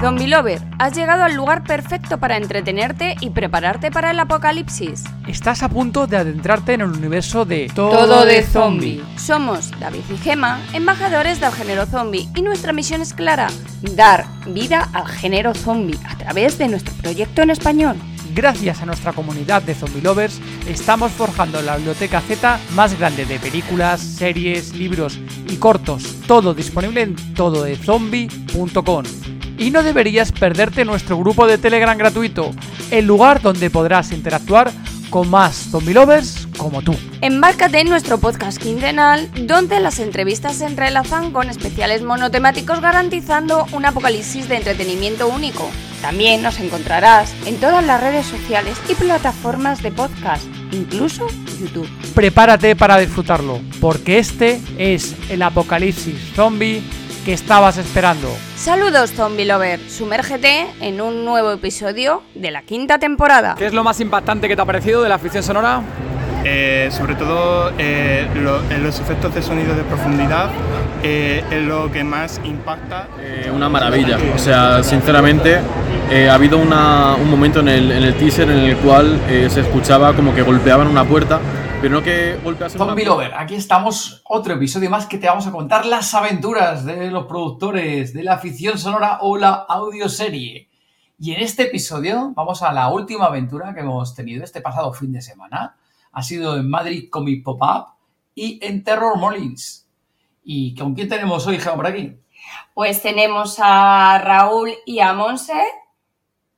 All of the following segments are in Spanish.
Zombie Lover, has llegado al lugar perfecto para entretenerte y prepararte para el apocalipsis. Estás a punto de adentrarte en el universo de Todo de zombie. Somos David y Gema, embajadores del género zombie, y nuestra misión es clara: dar vida al género zombie a través de nuestro proyecto en español. Gracias a nuestra comunidad de zombie lovers, estamos forjando la biblioteca Z más grande de películas, series, libros y cortos, todo disponible en tododezombie.com. Y no deberías perderte nuestro grupo de Telegram gratuito, el lugar donde podrás interactuar con más zombie lovers como tú. Embárcate en nuestro podcast quincenal, donde las entrevistas se entrelazan con especiales monotemáticos garantizando un apocalipsis de entretenimiento único. También nos encontrarás en todas las redes sociales y plataformas de podcast, incluso YouTube. Prepárate para disfrutarlo, porque este es el apocalipsis zombie que estabas esperando. Saludos Zombie Lover, sumérgete en un nuevo episodio de la quinta temporada. ¿Qué es lo más impactante que te ha parecido de la ficción sonora? Eh, sobre todo eh, lo- en los efectos de sonido de profundidad eh, es lo que más impacta. Eh, una maravilla. O sea, sinceramente, eh, ha habido una- un momento en el, en el teaser en el cual eh, se escuchaba como que golpeaban una puerta, pero no que golpeasen una Zombie Lover, aquí estamos, otro episodio más que te vamos a contar las aventuras de los productores de la ficción sonora o la audioserie. Y en este episodio vamos a la última aventura que hemos tenido este pasado fin de semana. Ha sido en Madrid Comic Pop-Up y en Terror Molins. ¿Y con quién tenemos hoy, Gema, por aquí? Pues tenemos a Raúl y a Monse.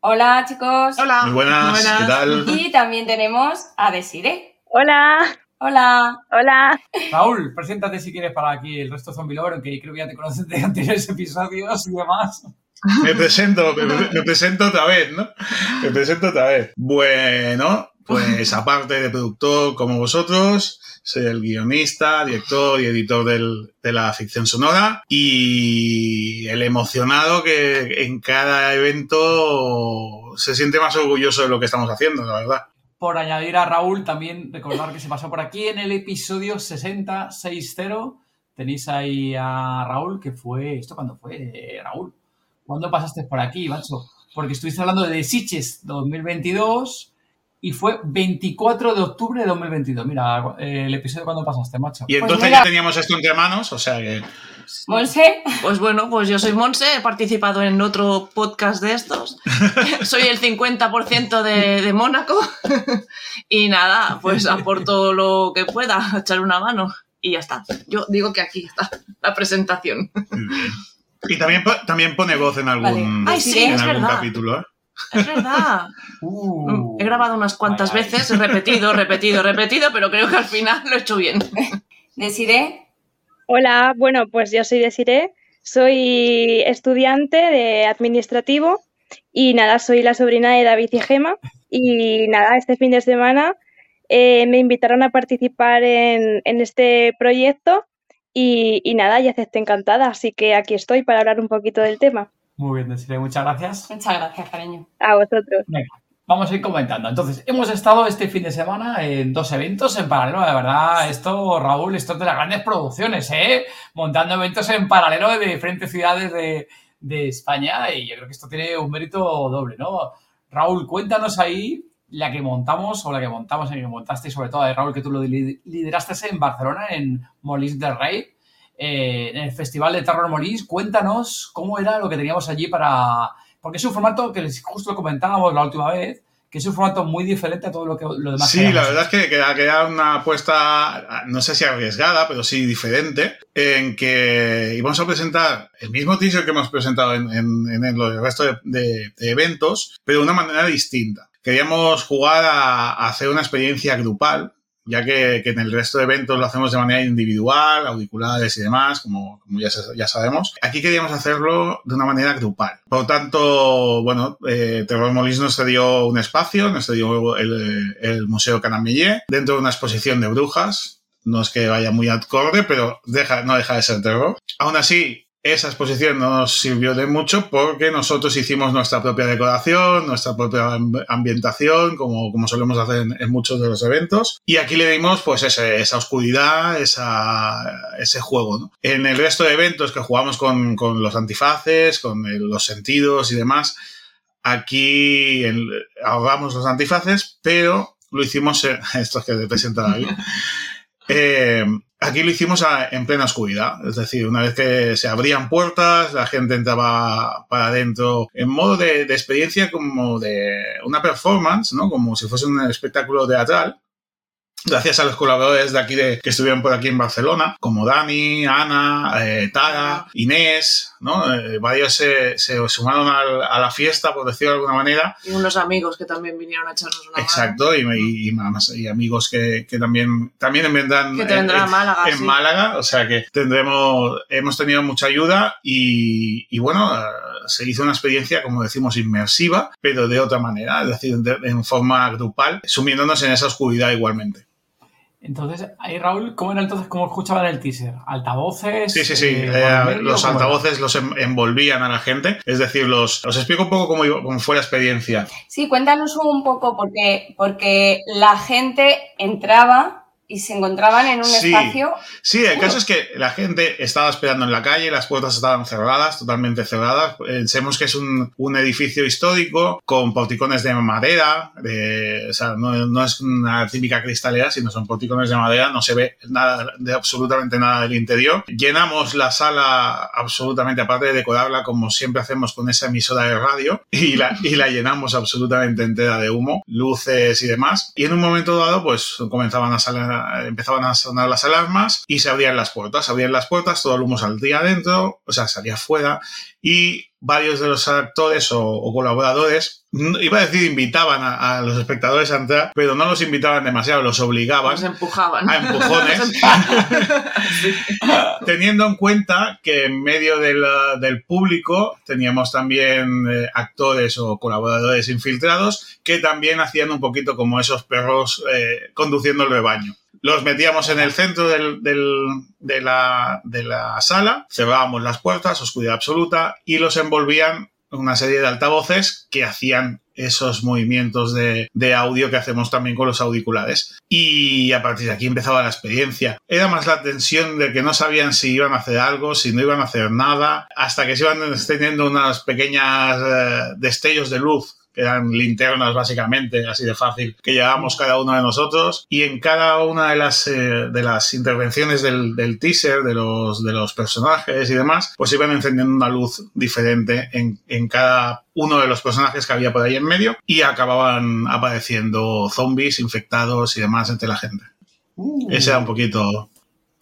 Hola chicos. Hola. Muy buenas, ¿qué tal? Y también tenemos a Desire. Hola. Hola. Hola. Raúl, preséntate si quieres para aquí el resto de Zombie Lover, aunque creo que ya te conocen de anteriores episodios y demás. Me presento, me, me presento otra vez, ¿no? Me presento otra vez. Bueno, pues aparte de productor como vosotros, soy el guionista, director y editor del- de la ficción sonora y el emocionado que en cada evento se siente más orgulloso de lo que estamos haciendo, la verdad. Por añadir a Raúl, también recordar que se pasó por aquí en el episodio 6060. Tenéis ahí a Raúl, que fue. ¿Esto cuándo fue, Raúl? ¿Cuándo pasaste por aquí, macho? Porque estuviste hablando de Sitges 2022 y fue 24 de octubre de 2022. Mira, eh, el episodio cuando pasaste, macho. Y Pues entonces ya teníamos esto entre manos, o sea que Monse. Pues bueno, pues yo soy Monse, he participado en otro podcast de estos. soy el 50% de, de Mónaco. y nada, pues aporto lo que pueda, echar una mano. Y ya está. Yo digo que aquí está la presentación. Y también, también pone voz en algún, Vale. Ay, sí, en es algún capítulo, ¿eh? Es verdad. Uh. He grabado unas cuantas Ay, veces, he repetido, repetido, repetido, pero creo que al final lo he hecho bien. Desire. Hola, bueno, pues yo soy Desiree, soy estudiante de administrativo y nada, soy la sobrina de David y Gema y nada, este fin de semana eh, me invitaron a participar en, en este proyecto y, y nada, y acepté encantada, así que aquí estoy para hablar un poquito del tema. Muy bien, Desiree, muchas gracias. Muchas gracias, cariño. A vosotros. Venga, vamos a ir comentando. Entonces, hemos estado este fin de semana en dos eventos en paralelo. De verdad, esto, Raúl, esto es de las grandes producciones, ¿eh? Montando eventos en paralelo de diferentes ciudades de, de España y yo creo que esto tiene un mérito doble, ¿no? Raúl, cuéntanos ahí la que montamos o la que montamos en que montaste y sobre todo, Raúl, que tú lo li- lideraste en Barcelona, en Molins del Rey, eh, en el Festival de Terror Molins. Cuéntanos cómo era lo que teníamos allí para... Porque es un formato que les- justo lo comentábamos la última vez, que es un formato muy diferente a todo lo que lo demás. que Sí, la habíamos verdad es que queda, queda una apuesta, no sé si arriesgada, pero sí diferente, en que íbamos a presentar el mismo teaser que hemos presentado en, en- en el, el resto de, de- de eventos, pero de una manera distinta. Queríamos jugar a, a hacer una experiencia grupal, ya que, en el resto de eventos lo hacemos de manera individual, auriculares y demás, como, ya, sabemos. Aquí queríamos hacerlo de una manera grupal. Por lo tanto, bueno, eh, Terror Molins nos cedió un espacio, nos cedió el, el Museo Canamillé, dentro de una exposición de brujas. No es que vaya muy acorde, pero deja, no deja de ser terror. Aún así, esa exposición no nos sirvió de mucho porque nosotros hicimos nuestra propia decoración, nuestra propia ambientación, como, como solemos hacer en, muchos de los eventos. Y aquí le dimos pues esa oscuridad, esa, ese juego. En el resto de eventos que jugamos con, con los antifaces, con los sentidos y demás, aquí ahorramos los antifaces, pero lo hicimos, en, estos que te presenta David, eh, aquí lo hicimos en plena oscuridad, es decir, una vez que se abrían puertas, la gente entraba para adentro en modo de experiencia como de una performance, ¿no? Como si fuese un espectáculo teatral gracias a los colaboradores de aquí de, que estuvieron por aquí en Barcelona, como Dani, Ana, eh, Tara, Inés, ¿no? Eh, varios se, se sumaron al, a la fiesta, por decirlo de alguna manera. Y unos amigos que también vinieron a echarnos una Exacto, mano. y, y, y, amigos que, que, también, también vendrán que en, Málaga, en Málaga, o sea que tendremos, hemos tenido mucha ayuda y, y bueno, se hizo una experiencia, como decimos, inmersiva, pero de otra manera, es decir, de, en forma grupal, sumiéndonos en esa oscuridad igualmente. Entonces, ahí Raúl, ¿cómo era entonces, cómo escuchaban el teaser? ¿Altavoces? Sí, sí, sí. Eh, eh, los altavoces los envolvían a la gente. Es decir, los, os explico un poco cómo, cómo, fue la experiencia. Sí, cuéntanos un poco, porque, porque la gente entraba y se encontraban en un espacio. Sí, el caso es que la gente estaba esperando en la calle, las puertas estaban cerradas, totalmente cerradas. Pensemos que es un, un edificio histórico con porticones de madera, de, o sea, no, no, es una típica cristalera, sino son porticones de madera, no se ve nada de absolutamente nada del interior. Llenamos la sala absolutamente, aparte de decorarla como siempre hacemos con esa emisora de radio, y la, y la llenamos absolutamente entera de humo, luces y demás. Y en un momento dado, pues comenzaban a salir empezaban a sonar las alarmas y se abrían las puertas. Se abrían las puertas, todo el humo salía adentro, o sea, salía afuera y varios de los actores o, colaboradores, iba a decir invitaban a, los espectadores a entrar, pero no los invitaban demasiado, los obligaban. Los empujaban. A empujones. Teniendo en cuenta que en medio del público teníamos también eh, actores o colaboradores infiltrados que también hacían un poquito como esos perros eh, conduciendo el rebaño los metíamos en el centro del, del, de, la, de, la, sala, cerrábamos las puertas, oscuridad absoluta, y los envolvían una serie de altavoces que hacían esos movimientos de, de, audio que hacemos también con los auriculares. Y a partir de aquí empezaba la experiencia. Era más la tensión de que no sabían si iban a hacer algo, si no iban a hacer nada, hasta que se iban teniendo unas pequeñas eh, destellos de luz eran linternas básicamente, así de fácil, que llevábamos cada uno de nosotros. Y en cada una de las, eh, de las intervenciones del, del, teaser, de los, de los personajes y demás, pues iban encendiendo una luz diferente en, en cada uno de los personajes que había por ahí en medio y acababan apareciendo zombies, infectados y demás entre la gente. Uh. Ese era un poquito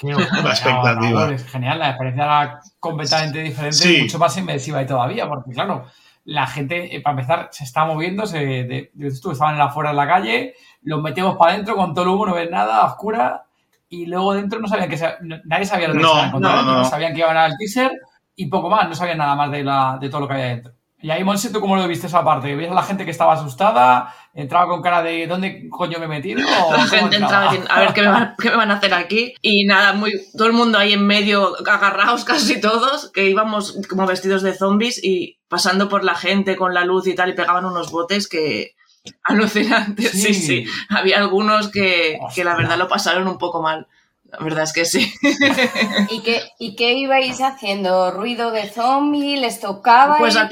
la expectativa. genial, la experiencia era completamente diferente, y mucho más inmersiva y todavía, porque claro, la gente, eh, para empezar, se está moviendo, se, de, tú, estaban afuera en la calle, los metemos para adentro con todo el humo, no ves nada, oscura, y luego dentro no sabían que nadie sabía lo que no, estaban no, no, no, sabían que iban al teaser y poco más, no sabían nada más de, la, de todo lo que había dentro. Y ahí, Monse, ¿tú cómo lo viste esa parte? ¿Veías a la gente que estaba asustada? ¿Entraba con cara de ¿dónde coño me he metido? La gente entraba diciendo, a ver ¿qué me, van, qué me, van, a hacer aquí. Y nada, muy, todo el mundo ahí en medio, agarrados casi todos, que íbamos como vestidos de zombies y pasando por la gente con la luz y tal, y pegaban unos botes que alucinantes. Sí, sí. sí. Había algunos que, que la verdad lo pasaron un poco mal. La verdad es que sí. ¿Y qué, ¿Y qué ibais haciendo? ¿Ruido de zombie? ¿Les tocaba? Pues al,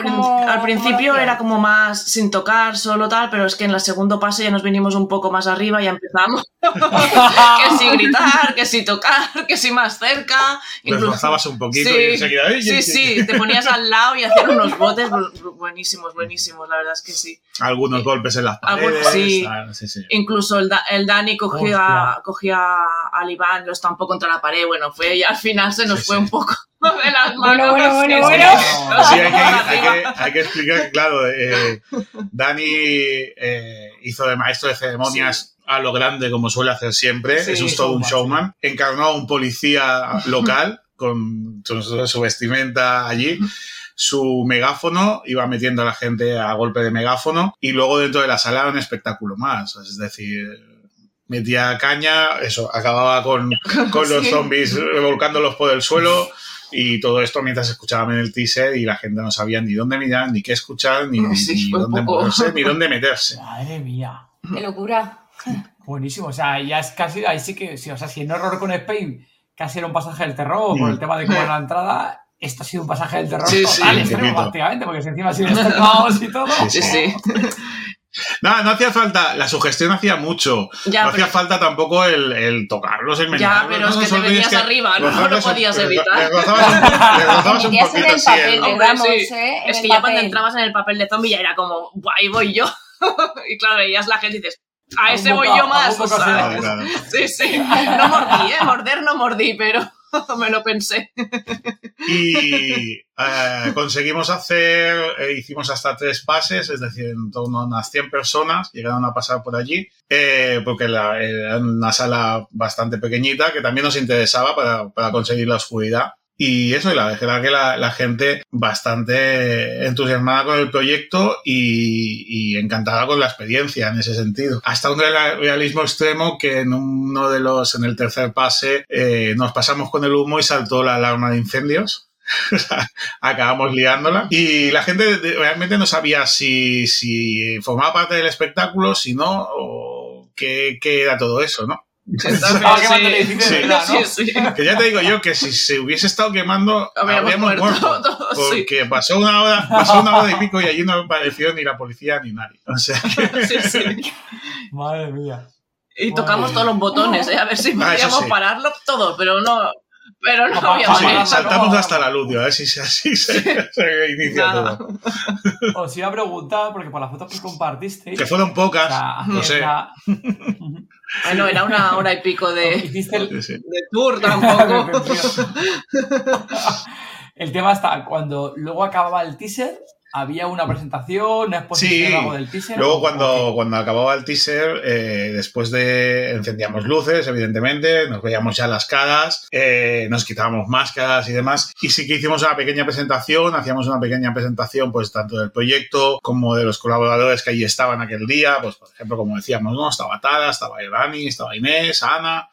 al principio era como más sin tocar, solo tal, pero es que en el segundo pase ya nos vinimos un poco más arriba y empezamos. Que si gritar, que si tocar, que si más cerca. Incluso... un poquito sí, y enseguida. Sí, sí, te ponías al lado y hacían unos botes buenísimos, buenísimos, la verdad es que sí. Algunos golpes en las paredes. sí. sí, sí. Incluso el, el Dani cogía, cogía al Iván lo estampó contra la pared, bueno, fue y al final se nos sí, fue sí. un poco de las manos. Bueno, bueno, bueno, bueno. Sí, hay que, hay, que, hay que, explicar claro, eh, Dani eh, hizo de maestro de ceremonias a lo grande, como suele hacer siempre, es un, todo un showman, encarnó a un policía local con su, vestimenta allí su megáfono, iba metiendo a la gente a golpe de megáfono y luego dentro de la sala un espectáculo más. Es decir, metía caña, eso, acababa con, con los zombies revolcándolos por el suelo. Y todo esto mientras escuchaban en el teaser y la gente no sabía ni dónde mirar, ni qué escuchar, ni, Sí, dónde moverse, ni dónde meterse. Madre mía. ¡Qué locura! Buenísimo. O sea, ya es casi, ahí sí que, sí, o sea, si en Horror con Spain casi era un pasaje del terror por Mm. el tema de cómo era la entrada, esto ha sido un pasaje del terror Sí, total, sí, extremo, poquito. prácticamente, porque si encima estorbados y todo. Sí, sí. Nada, no hacía falta, la sugestión hacía mucho. Ya, no hacía pero- falta tampoco el, el tocarlos, el Ya, pero es no, que te venías arriba, no rozarles lo podías evitar. Rozabas, rozabas un Metías en poquito el así. papel, el- Hombre, digamos, sí. ¿eh? En Es el que ya cuando entrabas en el papel de zombie ya era como, "Buah, ahí voy yo. y claro, veías la gente y dices, a A ese voy yo más. o sea, Claro, claro. Sí, sí. No mordí, ¿eh? Morder no mordí, pero me lo pensé. Y eh, conseguimos hacer, eh, hicimos hasta tres pases, es decir, en torno a unas 100 personas llegaron a pasar por allí, eh, porque la- era una sala bastante pequeñita que también nos interesaba para, para conseguir la oscuridad. Y eso, y la verdad que la, la gente bastante entusiasmada con el proyecto y, encantada con la experiencia en ese sentido. Hasta un real- realismo extremo que en uno de los, en el tercer pase, eh, nos pasamos con el humo y saltó la alarma de incendios. Acabamos liándola. Y la gente realmente no sabía si, si formaba parte del espectáculo, si no, o qué, qué era todo eso, ¿no? Estaba quemando el edificio de Sí. verdad, ¿no? Sí, sí. Que ya te digo yo que si se hubiese estado quemando, Habríamos habríamos muerto muerto. todos, sí. porque pasó una hora, pasó una hora y pico y allí no apareció ni la policía ni nadie. O sea, Sí, sí. Madre mía. Y tocamos todos los botones, ¿eh? A ver si Ah, podíamos sí. pararlo todo, pero no, pero no había manera. saltamos ¿cómo? hasta la luz, a ver si se- así se, se inicia Nada. todo. Os iba a preguntar, porque por las fotos que compartisteis. Que fueron o pocas, sea, no sé. Bueno, era una hora y pico de, Hiciste el, de tour tampoco. el tema está, cuando luego acababa el teaser, había una presentación, una exposición Sí. algo del teaser. Luego ¿o cuando, cuando acababa el teaser, eh, después de encendíamos luces, evidentemente, nos veíamos ya las caras, eh, nos quitábamos máscaras y demás. Y sí que hicimos una pequeña presentación, hacíamos una pequeña presentación pues tanto del proyecto como de los colaboradores que allí estaban aquel día. Pues por ejemplo, como decíamos, ¿no? Estaba Tara, estaba Irani, estaba Inés, Ana.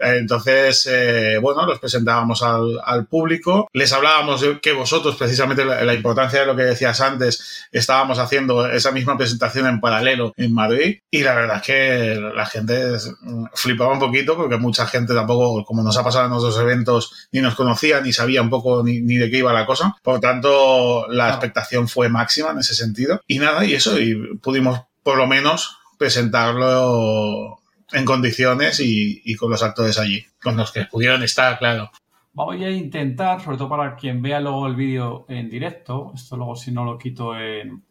Entonces, eh, bueno, los presentábamos al, al público. Les hablábamos de que vosotros, precisamente la, la importancia de lo que decías antes, estábamos haciendo esa misma presentación en paralelo en Madrid. Y la verdad es que la gente es- flipaba un poquito porque mucha gente tampoco, como nos ha pasado en otros eventos, ni nos conocía, ni sabía un poco ni, ni de qué iba la cosa. Por tanto, la expectación fue máxima en ese sentido. Y nada, y eso, y pudimos por lo menos presentarlo en condiciones y, y con los actores allí, con los que pudieron estar, claro. Voy a intentar, sobre todo para quien vea luego el vídeo en directo, esto luego si no lo quito en...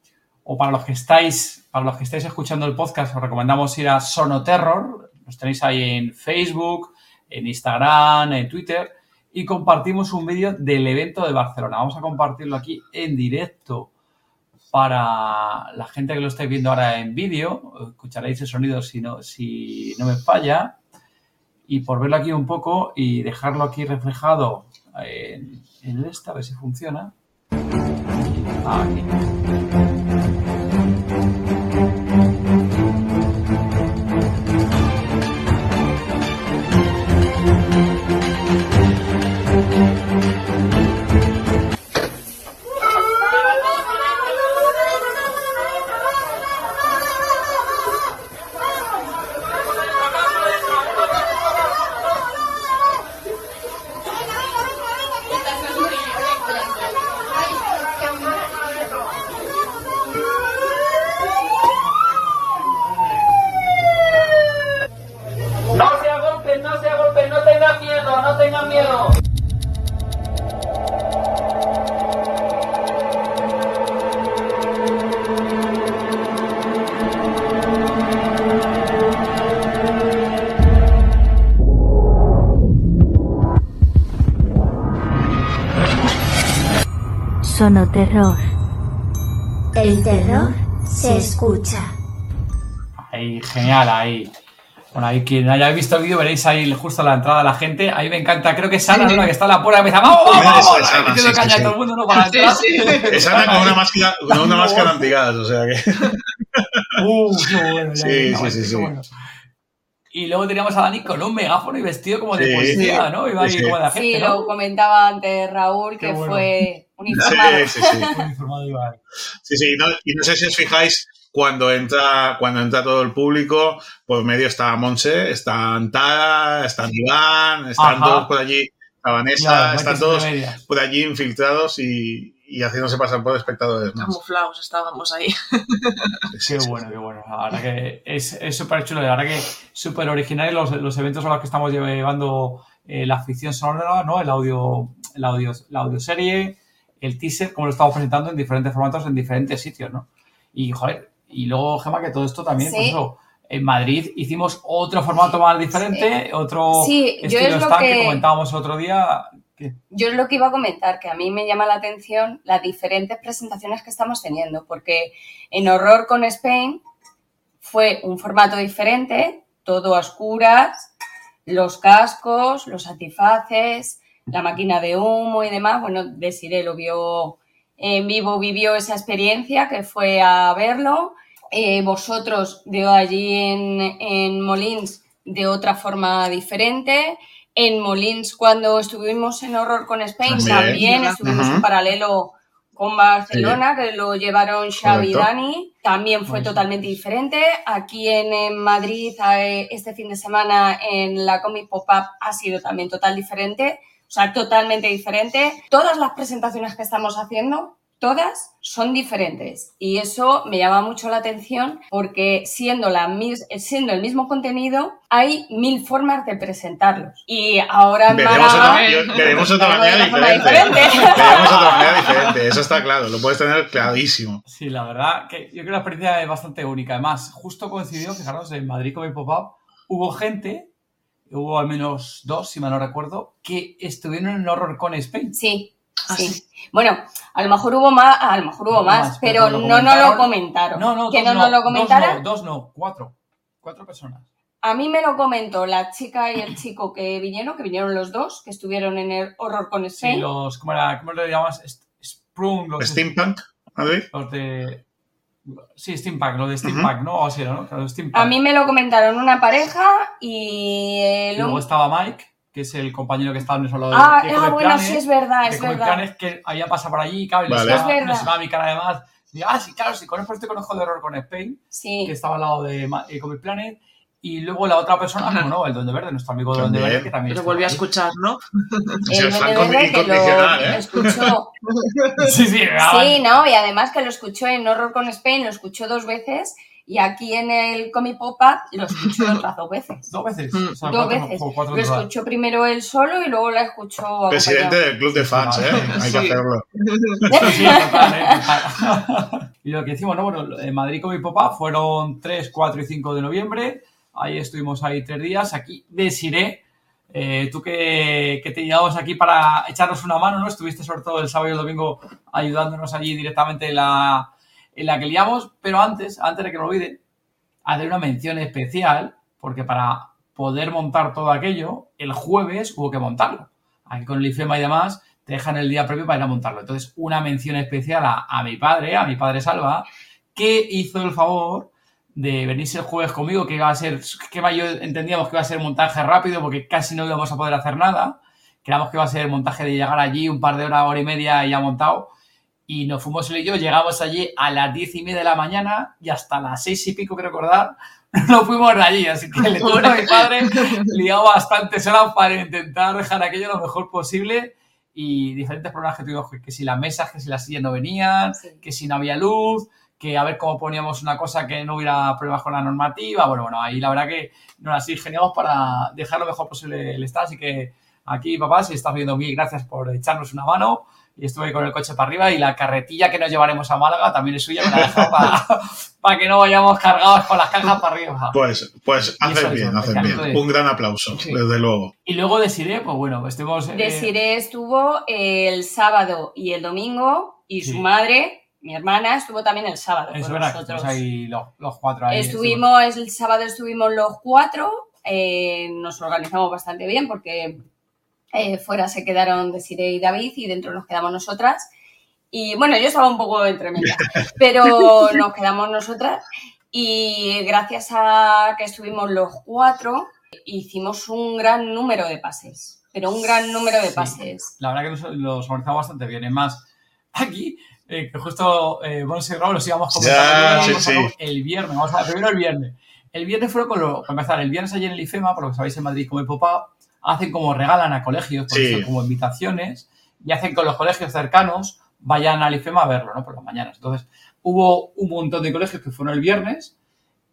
O para los que estáis, para los que estáis escuchando el podcast, os recomendamos ir a Sonoterror, los tenéis ahí en Facebook, en Instagram, en Twitter, y compartimos un vídeo del evento de Barcelona. Vamos a compartirlo aquí en directo para la gente que lo estáis viendo ahora en vídeo. Escucharéis el sonido si no, si no me falla y por verlo aquí un poco y dejarlo aquí reflejado en, en esta, a ver si funciona. Aquí. Sonoterror. El terror se escucha. Ahí, genial, ahí. Bueno, ahí quien haya visto el vídeo veréis ahí justo a la entrada la gente. Ahí me encanta, creo que es Ana, ¿no? la que está en la puerta que empieza, ¡vamos, vamos, vamos! es Ahí Ana, metiendo sí, sí, caña a sí. todo el mundo, ¿no? Para Sí, entrar. sí. Es Ana con una máscara, con una máscara antigas, o sea que. Uh, qué bueno, ya Sí, sí, sí, sí. bueno. Y luego teníamos a Dani con un megáfono y vestido como de Sí, policía, ¿no? Iba sí. como de agente, Sí, ¿no? lo comentaba antes Raúl, Qué que bueno. fue uniformado. Sí, sí, sí. Uniformado. Sí, sí, no- y no sé si os fijáis, cuando entra, cuando entra todo el público, por medio está Monse, está Antara, está Iván, están Ajá. todos por allí, la Vanessa, Claro, están todos por allí infiltrados y, y haciéndose pasar por espectadores más. Camuflados estábamos ahí. Qué bueno, qué bueno. La verdad que es es súper chulo. La verdad que súper original los, los eventos a los que estamos llevando eh, la ficción sonora, ¿no? El audio, el audio, la audioserie, el teaser, como lo estamos presentando en diferentes formatos, en diferentes sitios, ¿no? Y, joder, y luego, Gema, que todo esto también, Sí. pues eso, en Madrid hicimos otro formato más diferente, otro Sí, yo estilo es lo stand que... que- comentábamos el otro día. Yo es lo que iba a comentar, que a mí me llama la atención las diferentes presentaciones que estamos teniendo, porque en Horror con Spain fue un formato diferente, todo a oscuras, los cascos, los antifaces, la máquina de humo y demás. Bueno, Desiree lo vio en vivo, vivió esa experiencia que fue a verlo. Eh, vosotros de allí en, en Molins de otra forma diferente. En Molins, cuando estuvimos en Horror con Spain, También. también, estuvimos en paralelo con Barcelona, que lo llevaron Xavi y. Dani. También fue totalmente diferente. Aquí en, en Madrid, eh, este fin de semana, en la Comic Pop-Up, ha sido también total diferente. O sea, totalmente diferente. Todas las presentaciones que estamos haciendo, todas son diferentes. Y eso me llama mucho la atención porque siendo, la, siendo el mismo contenido, hay mil formas de presentarlos. Y ahora en Veremos Málaga- otra, yo- veremos otra manera de forma diferente. diferente. Veremos otra manera diferente, eso está claro, lo puedes tener clarísimo. Sí, la verdad que yo creo que la experiencia es bastante única. Además, justo coincidió, fijaros, en Madrid con mi pop-up, hubo gente, hubo al menos dos, si mal no recuerdo, que estuvieron en Horror con Spain. Sí, Ah, sí. sí. Bueno, a lo mejor hubo más, a lo mejor hubo más, más, pero pero no nos lo comentaron. comentaron. No, no, que dos no nos lo dos no, dos no, cuatro. Cuatro personas. A mí me lo comentó la chica y el chico que vinieron, que vinieron los dos, que estuvieron en el horror con Sí, Spain. los, ¿cómo, era, ¿cómo le llamas? Sprung, los, Steampunk, Madrid. los de... Sí, Steampunk, lo de Steampunk, ¿no? O sea, ¿no? Claro, de Steampunk. A mí me lo comentaron una pareja y Y el luego estaba Mike, que es el compañero que estaba en el solo de Ah, que ah, bueno, Planet, sí, es verdad, es verdad. Planet, que había pasado por allí, claro, y Vale. les mi cara además. Y, ah, sí, claro, sí, conozco este conozco de horror con Spain, Sí. que estaba al lado de eh, Comic Planet. Y luego la otra persona, como no, el Duende Verde, nuestro amigo Duende. Verde, que también Lo volví a escuchar, ¿no? Sí, El Duende Verde que lo ¿eh? escuchó. Sí, sí, Sí, ¿no? Y además que lo escuchó en Horror con Spain, lo escuchó dos veces y aquí en el Comic Pop-Up lo escuchó otras dos veces. Dos veces. Mm. O sea, Dos cuatro- veces. o cuatro Lo escuchó primero él solo y luego la escuchó Presidente del club de fans, ¿eh? Hay que hacerlo. Sí, sí, total, ¿eh? Total. y lo que decimos, ¿no? Bueno, en Madrid con mi papá fueron 3, 4 y 5 de noviembre. Ahí estuvimos ahí tres días. Aquí desiré. Eh, tú que, que te llevamos aquí para echarnos una mano, ¿no? Estuviste sobre todo el sábado y el domingo ayudándonos allí directamente en la, en la que liamos. Pero antes, antes de que me olvide, hacer una mención especial, porque para poder montar todo aquello, el jueves hubo que montarlo. Aquí con el IFEMA y demás, te dejan el día previo para ir a montarlo. Entonces, una mención especial a, a mi padre, a mi padre Salva, que hizo el favor de venirse el jueves conmigo, que iba a ser, que yo entendíamos que iba a ser montaje rápido, porque casi no íbamos a poder hacer nada. Creíamos que iba a ser montaje de llegar allí un par de horas, hora y media y ya montado. Y nos fuimos él y yo, llegamos allí a las diez y media de la mañana y hasta las seis y pico, que recordar, no fuimos allí. Así que le tuve a mi padre liado bastantes horas para intentar dejar aquello lo mejor posible y diferentes problemas que tuvimos, que, que si las mesas, que si las sillas no venían, Sí. que si no había luz, que a ver cómo poníamos una cosa que no hubiera problemas con la normativa. Bueno, bueno, ahí la verdad que nos las ingeniamos para dejar lo mejor posible el estado. Así que aquí, papá, si estás viendo mil gracias por echarnos una mano. Y estuve con el coche para arriba y la carretilla que nos llevaremos a Málaga también es suya, me la he dejado para, para que no vayamos cargados con las cajas para arriba. Pues, pues haces es bien, haces bien. de- Un gran aplauso, Sí. desde luego. Y luego decidí, pues bueno, estuvimos... eh, Desiree estuvo el sábado y el domingo y Sí. su madre, mi hermana, estuvo también el sábado Es con verdad, que nosotros. estuvimos ahí los, los cuatro ahí. Estuvimos, el sábado estuvimos los cuatro, eh, nos organizamos bastante bien porque eh, fuera se quedaron Desiree y David y dentro nos quedamos nosotras. Y bueno, yo estaba un poco entre medias, pero nos quedamos nosotras y gracias a que estuvimos los cuatro, hicimos un gran número de pases, pero un gran número de Sí. pases. La verdad que los, los organizamos bastante bien. Es más, aquí, eh, que justo eh, Monse y Raúl los íbamos comentando. Ya, sí, sí. El viernes, vamos a ver, primero el viernes. El viernes fueron con lo, para empezar, el viernes allí en el IFEMA, porque sabéis en Madrid como el pop hacen como regalan a colegios, por Sí. eso, como invitaciones, y hacen con los colegios cercanos, vayan al IFEMA a verlo, ¿no? Por las mañanas. Entonces, hubo un montón de colegios que fueron el viernes,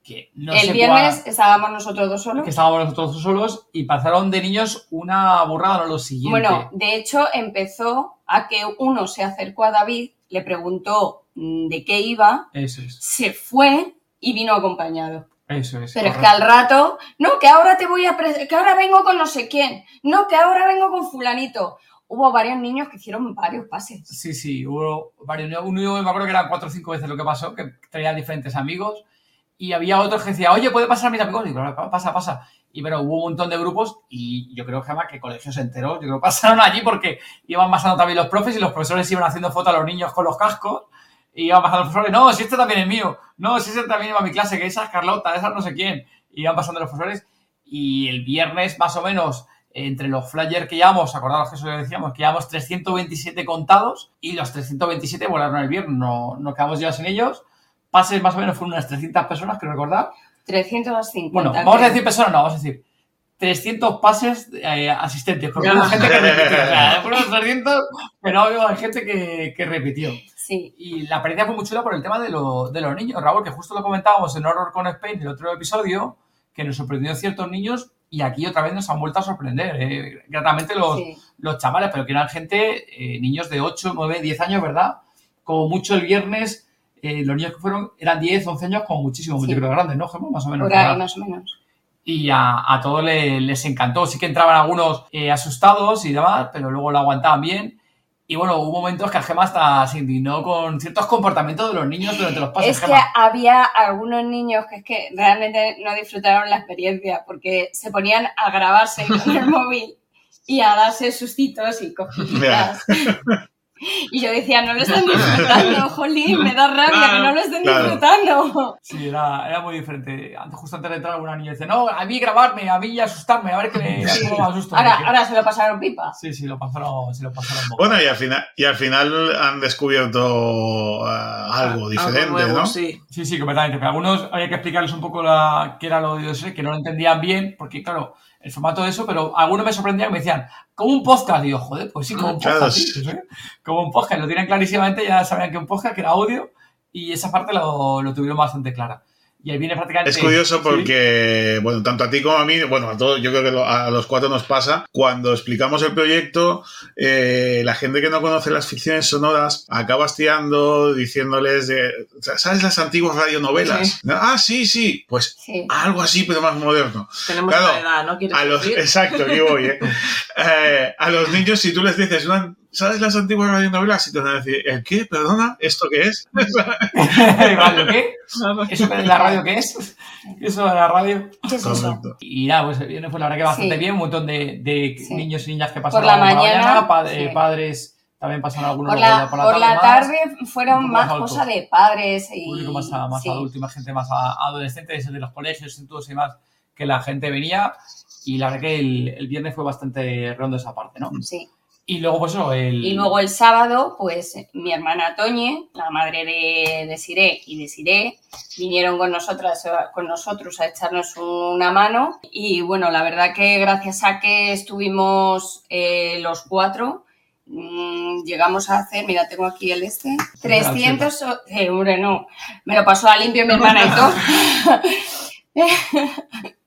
que no el sé viernes cuál- estábamos nosotros dos solos. que estábamos nosotros solos y pasaron de niños una burrada, no lo siguiente. Bueno, de hecho empezó a que uno se acercó a David, le preguntó mm, de qué iba, Eso es, se fue y vino acompañado. Eso es. Pero es que al rato, no, que ahora te voy a, que ahora vengo con no sé quién, no, que ahora vengo con fulanito. Hubo varios niños que hicieron varios pases. Sí, sí, hubo varios. Uno, me acuerdo que eran cuatro o cinco veces lo que pasó, que traían diferentes amigos. Y había otros que decían, oye, ¿puede pasar a mis amigos? Y digo, "Claro, pasa, pasa. Y bueno, hubo un montón de grupos y yo creo que además que colegios enteros, yo creo que pasaron allí porque iban pasando también los profes y los profesores iban haciendo fotos a los niños con los cascos. Y iban pasando los profesores, no, si este también es mío, no, si este también iba a mi clase, que esa es Carlota, esa no sé quién. Y iban pasando los profesores. Y el viernes, más o menos, entre los flyers que llevamos, acordaros que eso le decíamos, que llevamos 327 contados y los 327 volaron el viernes, no, no quedamos ya sin ellos. Pases más o menos fueron unas 300 personas, creo recordar. 350. Bueno, vamos a decir personas, no, vamos a decir 300 pases eh, asistentes, porque Ya. hubo gente que repitió. O sea, fueron 300, pero hay gente que, que repitió. Sí, Y la experiencia fue muy chula por el tema de, lo- de los niños, Raúl, que justo lo comentábamos en Horror con Spain, el otro episodio, que nos sorprendió ciertos niños y aquí otra vez nos han vuelto a sorprender. eh, gratamente los, sí. los chavales, pero que eran gente, eh, niños de 8, 9, 10 años, ¿verdad? Como mucho el viernes, eh, los niños que fueron eran 10, 11 años, como muchísimo, Sí. yo creo grandes, ¿no, Gemma? Más o menos. Más o menos. Y a, a todos le- les encantó. Sí que entraban algunos eh, asustados y demás, pero luego lo aguantaban bien. Y bueno, hubo momentos que Gema hasta se indignó con ciertos comportamientos de los niños durante los pases. Es que Gema. había algunos niños que es que realmente no disfrutaron la experiencia porque se ponían a grabarse con el móvil y a darse sustitos y cogiditas. Y yo decía, no lo están disfrutando, jolín, me da rabia que no lo estén Claro. disfrutando. Sí, era, era muy diferente. Justo antes de entrar, alguna niña dice, no, a mí grabarme, a mí asustarme, a ver qué me, me asusto. Ahora, Porque- ahora se lo pasaron pipa. Sí, sí, lo pasaron, sí, lo pasaron poco. Bueno, y al final, y al final han descubierto ah, algo diferente, nuevo, ¿no? sí. Sí, sí, completamente. Pero algunos había que explicarles un poco la, qué era lo de OS, que no lo entendían bien, porque claro, el formato de eso, pero algunos me sorprendían y me decían, como un podcast. Y yo, joder, pues sí, como un podcast. sí. sí, Como un podcast. Lo tienen clarísimamente, ya sabían que un podcast, que era audio, y esa parte lo, lo tuvieron bastante clara. Y ahí viene prácticamente. Es curioso Sí. porque, bueno, tanto a ti como a mí, bueno, a todos, yo creo que lo- a los cuatro nos pasa, cuando explicamos el proyecto, eh, la gente que no conoce las ficciones sonoras acaba tirando diciéndoles de, ¿sabes las antiguas radionovelas? Ah, sí, sí, pues Sí. algo así, pero más moderno. Tenemos Claro, una edad, ¿no? ¿Quieres A los, decir? exacto, aquí voy, ¿eh? Eh, A los niños, si tú les dices, una- ¿sabes las antiguas radionovelas? Y te van a decir, ¿el qué? ¿Perdona? ¿Esto qué es? ¿Radio qué? ¿Eso de la radio qué es? ¿Eso de la radio? ¿Qué es eso? Correcto. Y nada, pues viene fue la verdad que bastante Sí. bien, un montón de, de Sí. niños y niñas que pasaron la por mañana, pa- sí. eh, padres también pasaron algunos Por la, por la más. tarde un fueron poco más más cosa de padres y... público más, a- más sí. adulto y más gente más a- adolescente, desde los colegios, institutos y más, que la gente venía. Y la verdad que el, el viernes fue bastante redondo esa parte, ¿no? Sí. Y luego, pues eso, el. Y luego el sábado, pues mi hermana Toñe, la madre de, de Siré y de Siré, vinieron con nosotras, con nosotros a echarnos una mano. Y bueno, la verdad que gracias a que estuvimos eh, los cuatro, mm, llegamos a hacer, mira, tengo aquí el este, 300, o- eh, hombre, no, me lo pasó a limpio mi hermana y todo.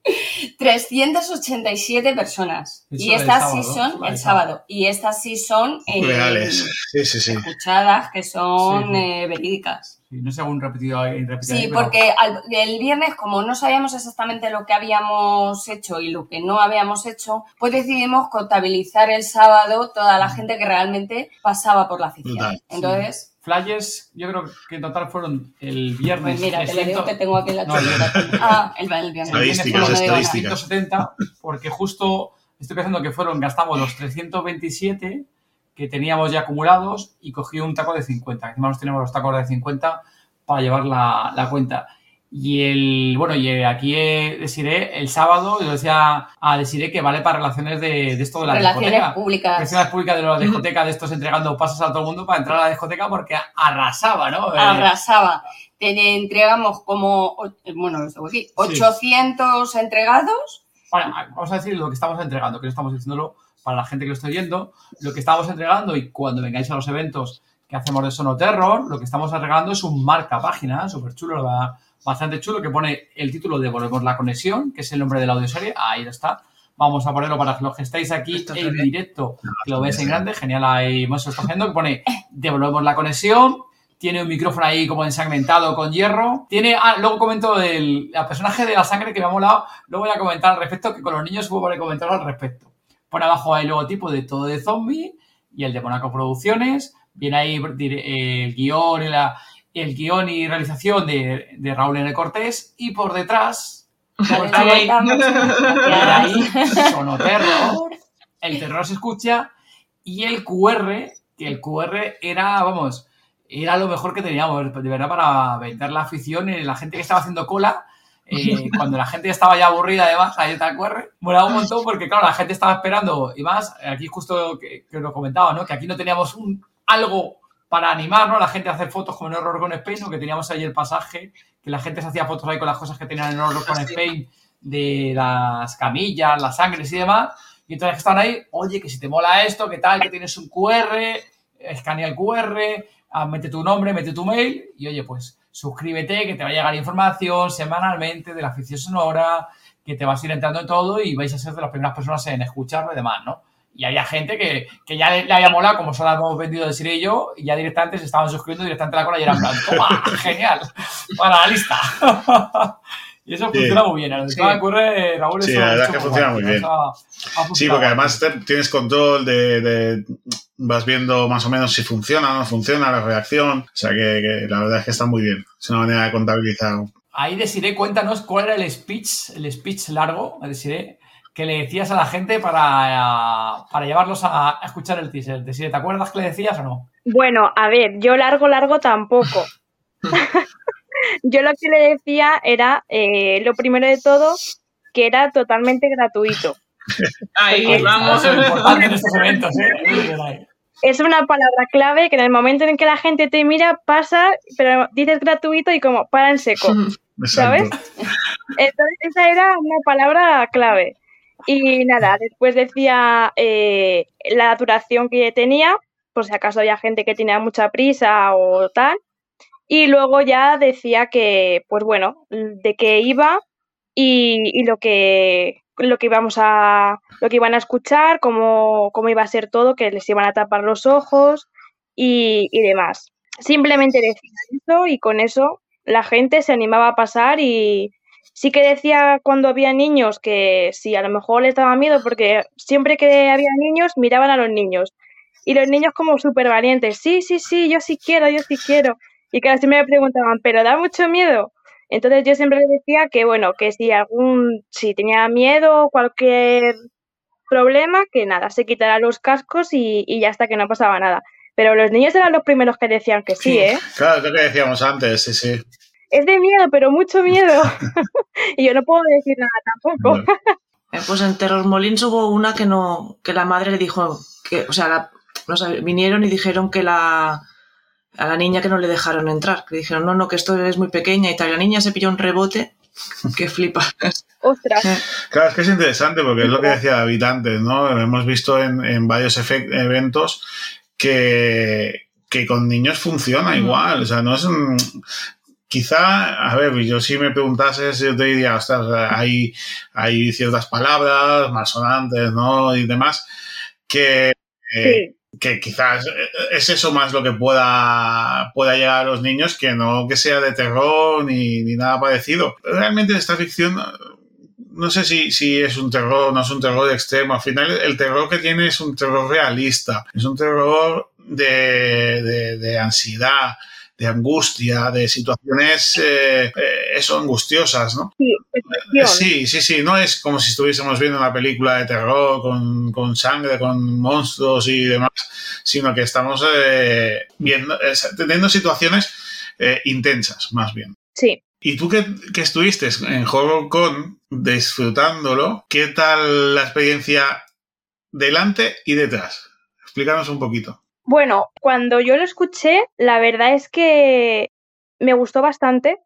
387 personas. Eso y estas sí son el sábado. Y estas sí son eh, Reales. Sí, sí, sí. escuchadas, que son Sí, sí. eh, verídicas. No sé, aún repetido Sí, pero- porque al- el viernes, como no sabíamos exactamente lo que habíamos hecho y lo que no habíamos hecho, pues decidimos contabilizar el sábado toda la gente que realmente pasaba por la afición. Brutal. Entonces, Flyers, yo creo que en total fueron el viernes. pues mira, te lo digo 300 que tengo aquí la No, chuleta. Ah, el, el viernes. El viernes Estadísticas, estadísticas. 170, porque justo estoy pensando que fueron, gastamos los 327 que teníamos ya acumulados y cogí un taco de 50. Encima nos tenemos los tacos de 50 para llevar la, la cuenta. Y el, bueno, y aquí eh, Desiré, el sábado, yo decía a Desiré que vale para relaciones de, de esto de la Relaciones discoteca. públicas. Relaciones públicas de la discoteca, de estos entregando pasos a todo el mundo para entrar a la discoteca porque arrasaba, ¿no? Eh, Arrasaba. Te entregamos como, bueno, lo tengo aquí, 800 entregados. Bueno, vamos a decir lo que estamos entregando, que no estamos diciéndolo para la gente que lo está oyendo. Lo que estamos entregando y cuando vengáis a los eventos que hacemos de Sono Terror, lo que estamos regalando es un marca página súper chulo, bastante chulo, que pone el título de Volvemos la Conexión, que es el nombre de la audioserie. Ahí está. Vamos a ponerlo para los que estáis aquí en directo, que lo veis en grande. Genial, ahí lo está haciendo, que pone Devolvemos la Conexión. Tiene un micrófono ahí como ensangrentado con hierro. Tiene, ah, luego comento el personaje de la sangre que me ha molado. Luego voy a comentar al respecto, que con los niños hubo varios comentarios al respecto. Pone abajo el logotipo de todo de zombie y el de Monaco Producciones. Viene ahí el guion y la, el guion y realización de, de Raúl N. Cortés. Y por detrás, por ahí, por ahí, Sonoterror, el terror se escucha y el QR, que el QR era, vamos, era lo mejor que teníamos, de verdad, para vender la afición y la gente que estaba haciendo cola. eh, cuando la gente estaba ya aburrida, además, ahí el QR, molaba un montón porque, claro, la gente estaba esperando, y más, aquí justo que, que lo comentaba, ¿no? Que aquí no teníamos un, algo para animar, ¿no? La gente a hacer fotos como en Horror con Spain, ¿no? Que teníamos ahí el pasaje, que la gente se hacía fotos ahí con las cosas que tenían en Horror con Spain, de las camillas, las sangres y demás. Y entonces están ahí, oye, que si te mola esto, que tal, que tienes un QR, escanea el QR, ah, mete tu nombre, mete tu mail y oye, pues suscríbete, que te va a llegar información semanalmente de la afición sonora, que te vas a ir entrando en todo y vais a ser de las primeras personas en escucharlo y demás, ¿no? Y había gente que, que ya le, le había molado, como solo hemos vendido de Siri y yo, y ya directamente se estaban suscribiendo directamente a la cola y era en plan, toma, genial, para la lista. y eso Sí. funciona muy bien. A lo que Sí. me ocurre, Raúl, Sí, eso la verdad hecho que funciona guay, muy bien. eso ha- ha Sí, porque además te- tienes control de, de- Vas viendo más o menos si funciona o no funciona la reacción. O sea que, que la verdad es que está muy bien. Es una manera de contabilizar. Ahí Desiree, cuéntanos cuál era el speech, el speech largo, Desiree, que le decías a la gente para, para llevarlos a, a escuchar el teaser. Desiree, ¿te acuerdas que le decías o no? Bueno, a ver, yo largo, largo tampoco. yo lo que le decía era, eh, lo primero de todo, que era totalmente gratuito. Ahí Porque- vamos. Eso es lo importante en estos eventos, ¿eh? Es una palabra clave que en el momento en que la gente te mira pasa, pero dices gratuito y como para en seco. ¿Sabes? Entonces, esa era una palabra clave. Y nada, después decía eh, la duración que tenía, por si acaso había gente que tenía mucha prisa o tal. Y luego ya decía que, pues bueno, de qué iba y, lo que lo que íbamos a lo que iban a escuchar, cómo, cómo iba a ser todo, que les iban a tapar los ojos y, y demás. Simplemente decía eso y con eso la gente se animaba a pasar y sí que decía cuando había niños que sí, a lo mejor les daba miedo porque siempre que había niños miraban a los niños y los niños como súper valientes, sí, sí, sí, yo sí quiero, yo sí quiero. Y claro, siempre me preguntaban, ¿pero da mucho miedo? Entonces yo siempre les decía que bueno, que si algún, si tenía miedo o cualquier problema, que nada, se quitara los cascos y, y ya hasta que no pasaba nada. Pero los niños eran los primeros que decían que sí, ¿eh? Claro, es lo que decíamos antes, sí, sí. Es de miedo, pero mucho miedo. y yo no puedo decir nada tampoco. Eh, Pues en Terror Molins hubo una que no, que la madre le dijo que, o sea, la- no sé, vinieron y dijeron que la a la niña que no le dejaron entrar, que dijeron, no, no, que esto es muy pequeña y tal. La niña se pilló un rebote que flipa. Ostras. Claro, es que es interesante porque es lo que decía David antes, ¿no? Hemos visto en, en varios eventos que, que con niños funciona igual. O sea, no es un. Quizá, a ver, yo si me preguntases, yo te diría, ostras, hay, hay ciertas palabras malsonantes, ¿no? Y demás, que, eh, que quizás es eso más lo que pueda, pueda llegar a los niños que no que sea de terror ni, ni nada parecido. Realmente esta ficción no sé si, si es un terror no es un terror extremo. Al final, el terror que tiene es un terror realista. Es un terror de, de, de ansiedad, de angustia, de situaciones, eh, eh, eso, angustiosas, ¿no? Sí, Eh, Sí, sí, sí. No es como si estuviésemos viendo una película de terror con, con sangre, con monstruos y demás, sino que estamos eh, viendo, eh, teniendo situaciones eh, intensas, más bien. Sí, Y tú que, que estuviste en HorrorCon disfrutándolo, ¿qué tal la experiencia delante y detrás? Explícanos un poquito. Bueno, cuando yo lo escuché, la verdad es que me gustó bastante.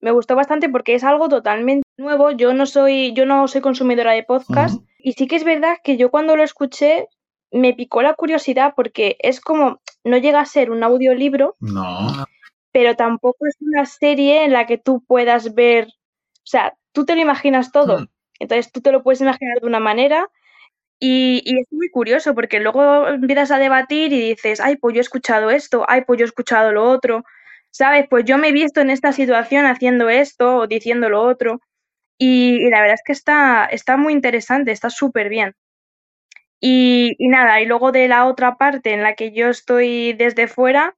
Me gustó bastante porque es algo totalmente nuevo. Yo no soy, yo no soy consumidora de podcast. Y sí que es verdad que yo cuando lo escuché me picó la curiosidad porque es como, no llega a ser un audiolibro, No. pero tampoco es una serie en la que tú puedas ver, o sea, tú te lo imaginas todo. Mm. Entonces tú te lo puedes imaginar de una manera y, es muy curioso porque luego empiezas a debatir y dices, ay, pues yo he escuchado esto, ay, pues yo he escuchado lo otro, ¿sabes? Pues yo me he visto en esta situación haciendo esto o diciendo lo otro. Y, y la verdad es que está, está muy interesante, está súper bien. Y, y nada, y luego de la otra parte en la que yo estoy desde fuera,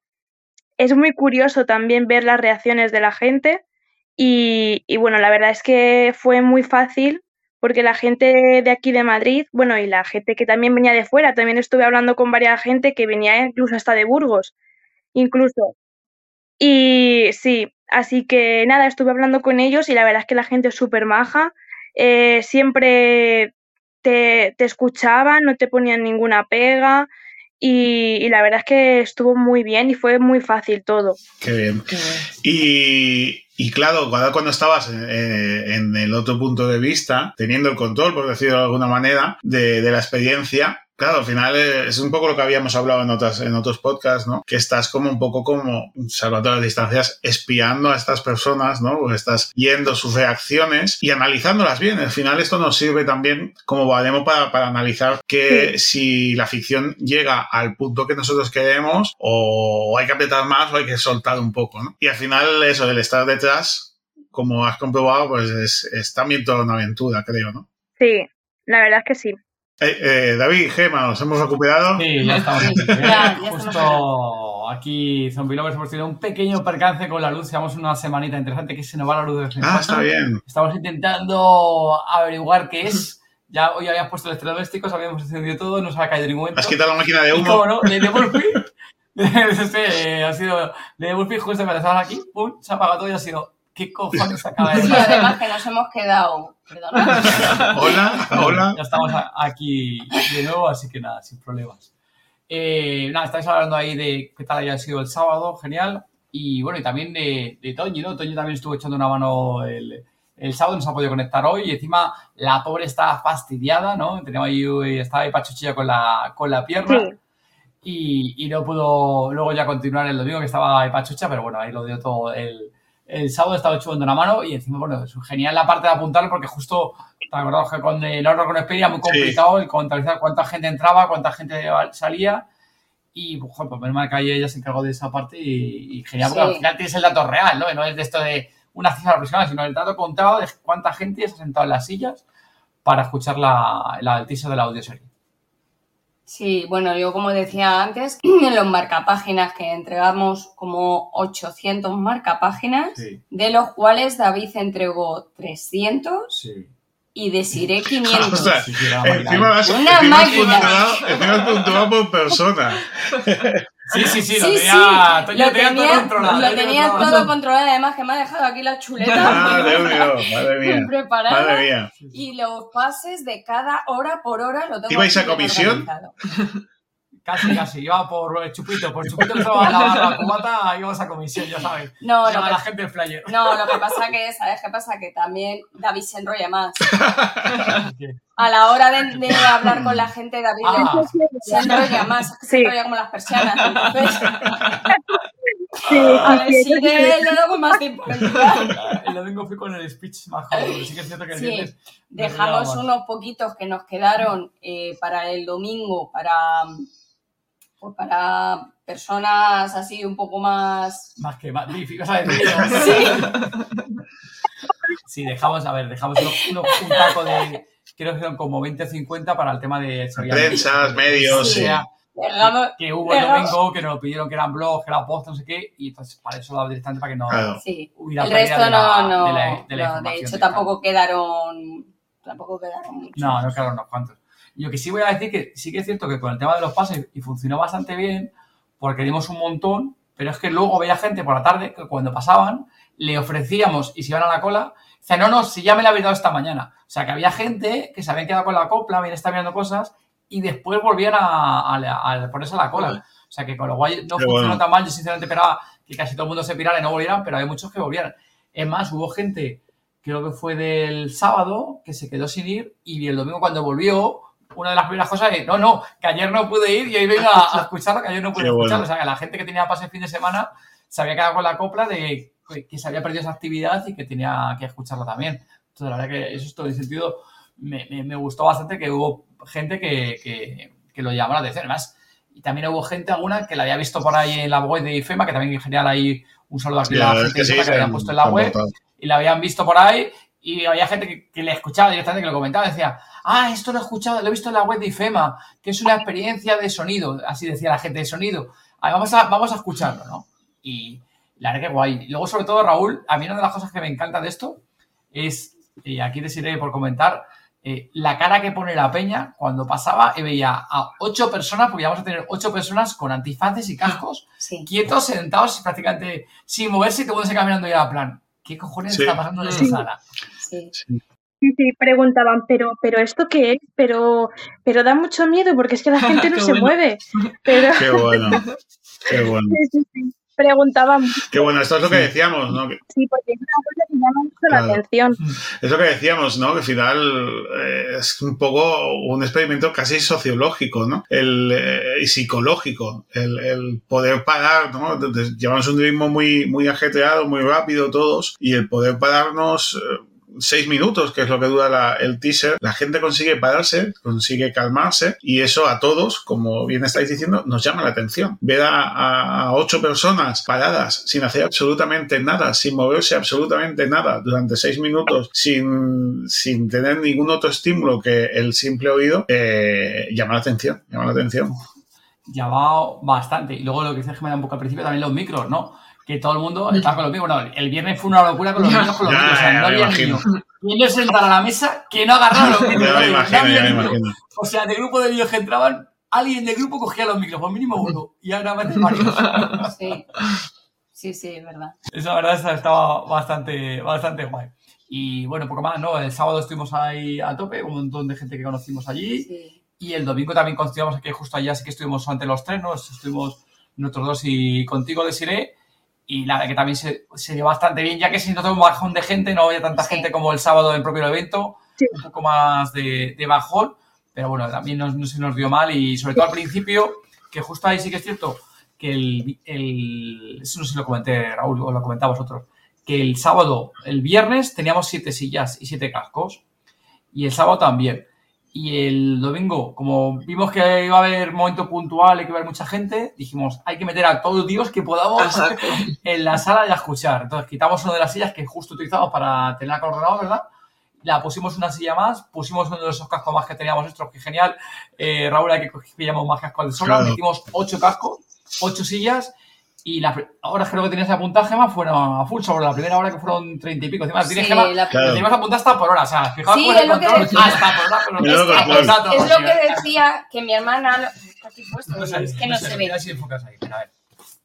es muy curioso también ver las reacciones de la gente. Y, y bueno, la verdad es que fue muy fácil porque la gente de aquí de Madrid, bueno, y la gente que también venía de fuera, también estuve hablando con varias gente que venía incluso hasta de Burgos, incluso. Y sí, así que nada, estuve hablando con ellos y la verdad es que la gente es súper maja, eh, siempre te, te escuchaban, no te ponían ninguna pega y, y la verdad es que estuvo muy bien y fue muy fácil todo. Qué bien. Y, y claro, cuando, estabas eh, en el otro punto de vista, teniendo el control, por decirlo de alguna manera, de, de la experiencia, claro, al final eh, es un poco lo que habíamos hablado en, otras, en otros podcasts, ¿no? Que estás como un poco como, salvando las distancias, espiando a estas personas, ¿no? Porque estás viendo sus reacciones y analizándolas bien. Al final esto nos sirve también como baremo para, para analizar que si la ficción llega al punto que nosotros queremos o hay que apretar más o hay que soltar un poco, ¿no? Y al final eso, el estar detrás, como has comprobado, pues es, es también toda una aventura, creo, ¿no? Sí, la verdad es que sí. Eh, eh, David, Gema, ¿nos hemos recuperado? Sí, ya estamos. aquí. Ya, ya estamos Justo aquí, Zombie Lovers, hemos tenido un pequeño percance con la luz. Llevamos una semanita interesante que se nos va la luz de Ah, está bien. Estamos intentando averiguar qué es. Ya hoy habíamos puesto los electrodomésticos, habíamos encendido todo, no se ha caído en ningún momento. Has quitado la máquina de Y humo. cómo no, de de Wolfie, sí, eh, ha sido de Wolfie justo cuando estabas aquí, pum, se ha apagado todo y ha sido, ¿qué cojones acaba de Sí, pasar? además que nos hemos quedado. Perdona. Hola, hola. Ya estamos aquí de nuevo, así que nada, sin problemas. Eh, nada, estáis hablando ahí de qué tal haya sido el sábado, genial. Y bueno, y también de, de Toñi, ¿no? Toñi también estuvo echando una mano el, el sábado, no se ha podido conectar hoy. Y encima la pobre está fastidiada, ¿no? Tenía ahí, estaba ahí pachuchilla con la, con la pierna. Sí. Y, y no pudo luego ya continuar el domingo que estaba ahí pachucha, pero bueno, ahí lo dio todo el, el sábado, estaba echando una mano y encima, bueno, es genial la parte de apuntarlo porque justo, te acordás que con el horror con Expedia muy complicado el contabilizar cuánta gente entraba, cuánta gente salía y, pues, joder, pues menos mal que ahí ella se encargó de esa parte y, y genial, porque Sí. al final tienes el dato real, ¿no? Y no es de esto de una cifra aproximada, sino el dato contado de cuánta gente se ha sentado en las sillas para escuchar la, la teaser de la audioserie. Sí, bueno, yo como decía antes, en los marcapáginas que entregamos como 800 marcapáginas, Sí, de los cuales David entregó 300 sí. y Desiree 500. O sea, Sí, sí, era una Encima máquina. has, Una encima máquina. puntuado, encima has puntuado por persona. Sí, sí, sí, lo Sí, tenía, sí, lo tenía, todo controlado. lo tenía todo controlado, además que me ha dejado aquí la chuleta Madre mía, madre mía. preparada Madre mía. y los pases de cada hora por hora lo tengo ¿Ibais a comisión? Casi, casi. Iba por el chupito. Por chupito que estaba en la, la cubata, íbamos a comisión, ya sabes. No, lo a la que, gente el flyer. no, lo que pasa que, ¿sabes qué pasa? Que también David se enrolla más. A la hora de, de hablar con la gente, David Ah. se enrolla más, se enrolla como las persianas. Entonces, Sí, a sí, le damos más tiempo. El domingo fui con el speech más jodido. Sí que es cierto que el Sí. viernes. Dejamos unos poquitos que nos quedaron eh, para el domingo, para, pues para personas así un poco más... Más que más difícil, ¿sabes? Sí. Sí, dejamos, a ver, dejamos uno- uno- un taco de. Creo que son como 20 o 50 para el tema de. Prensas, medios, Sí, sí. sea, Dejamos, que hubo el domingo, que nos pidieron que eran blogs, que eran posts, no sé qué, y entonces para eso lo daba directamente para que no Claro. sí. hubiera El resto de la- no, no, de la- de la no, de hecho tampoco quedaron, tampoco quedaron muchos. No, no quedaron unos cuantos. Lo que sí voy a decir que sí que es cierto que con el tema de los pases y funcionó bastante bien, porque dimos un montón pero es que luego veía gente por la tarde que cuando pasaban le ofrecíamos y se iban a la cola, dice, no, no, si ya me la habéis dado esta mañana. O sea, que había gente que se habían quedado con la copla, bien está mirando cosas y después volvían a, a- a ponerse a la cola. O sea, que con lo guay no funcionó bueno. tan mal. Yo sinceramente esperaba que casi todo el mundo se pirara y no volvieran, pero hay muchos que volvieran. Es más, hubo gente, creo que fue del sábado, que se quedó sin ir y el domingo cuando volvió, una de las primeras cosas es, no, no, que ayer no pude ir y hoy vengo a, a escucharlo, que ayer no pude bueno. escucharlo. O sea, que la gente que tenía pase el fin de semana se había quedado con la copla de que- se había perdido esa actividad y que tenía que escucharla también. Entonces, la verdad que eso es todo el sentido. Me, me- me gustó bastante que hubo gente que, que- que lo llamó la atención. Además, y también hubo gente alguna que la había visto por ahí en la web de IFEMA, que también en general hay un saludo aquí Sí, a la la gente que sí, que habían puesto en la web y la habían visto por ahí y había gente que, que le escuchaba directamente, que lo comentaba, decía, ah, esto lo he escuchado, lo he visto en la web de IFEMA, que es una experiencia de sonido, así decía la gente de sonido. Vamos, a, vamos a escucharlo, ¿no? Y la verdad que guay. Y luego, sobre todo, Raúl, a mí una de las cosas que me encanta de esto es, y aquí te iré por comentar, eh, la cara que pone la peña cuando pasaba y veía a ocho personas, porque íbamos a tener ocho personas con antifaces y cascos, quietos, sentados, prácticamente sin moverse y todo el caminando y era plan, ¿qué cojones Sí. está pasando en esa Sí. sala? Sí, sí, preguntaban, pero, pero ¿esto qué es? Pero, pero da mucho miedo porque es que la gente no se bueno. mueve. Pero, Qué bueno. Qué bueno. Preguntaban, Qué bueno, esto es lo que decíamos, ¿no? Que- sí, porque es una cosa que llama mucho la Claro. atención. Es lo que decíamos, ¿no? Que al final eh, es un poco un experimento casi sociológico, ¿no? El, eh, y psicológico. El, el poder parar, ¿no? Llevamos un ritmo muy, muy ajetreado, muy rápido todos, y el poder pararnos eh, seis minutos, que es lo que dura la- el teaser, la gente consigue pararse, consigue calmarse, y eso a todos, como bien estáis diciendo, nos llama la atención. Ver a, ocho personas paradas sin hacer absolutamente nada, sin moverse absolutamente nada durante seis minutos, sin, sin tener ningún otro estímulo que el simple oído, eh, llama la atención, llama la atención. Ya bastante. Y luego lo que me da un poco al principio, también los micros, ¿no? Que todo el mundo está con los micros. Bueno, el viernes fue una locura con los niños con los Ya, micros. O sea, ya no había imagino. niño. ¿Quién le sentara a la mesa que no agarraba los? Ya me No imagino, ya me. O sea, de grupo de niños que entraban, alguien del grupo cogía los micros, por mínimo uno. Y ahora veces varios. Sí, sí, sí, es verdad. Eso, la verdad, esa estaba bastante, bastante guay. Y bueno, poco más, ¿no? El sábado estuvimos ahí a tope, un montón de gente que conocimos allí. Sí. Y el domingo también continuamos aquí justo allá, así que estuvimos ante los tres, ¿no? Estuvimos nosotros dos y contigo, Desiree. Y la verdad que también se, se dio bastante bien, ya que se notó un bajón de gente, no había tanta Sí. gente como el sábado del propio evento, Sí. un poco más de, de bajón, pero bueno, también no, no se nos dio mal y sobre todo al principio, que justo ahí sí que es cierto que el, el eso no sé si lo comenté Raúl o lo comentaba vosotros, que el sábado, el viernes teníamos siete sillas y siete cascos y el sábado también. Y el domingo, como vimos que iba a haber momento puntual y que iba a haber mucha gente, dijimos, hay que meter a todos Dios que podamos Exacto. en la sala y a escuchar. Entonces quitamos una de las sillas que justo utilizamos para tener ordenado, ¿verdad? La pusimos una silla más, pusimos uno de esos cascos más que teníamos nosotros, que genial. Eh, Raúl, hay que pillamos más cascos de sobra, Claro. metimos ocho cascos, ocho sillas, y las horas creo que tenías apuntadas, Gema, fueron a full sobre la primera hora que fueron treinta y pico. Encima, tienes Sí, Gema, la- Claro. teníamos apuntadas hasta por hora, o sea, fijaos Sí, cómo es lo que control. decía. Ah, está por hora, pero que control. exacto, Es o lo que decía que mi hermana. lo- está aquí puesto, no sé, es que no, se ve. mira si enfocas ahí, mira, a ver.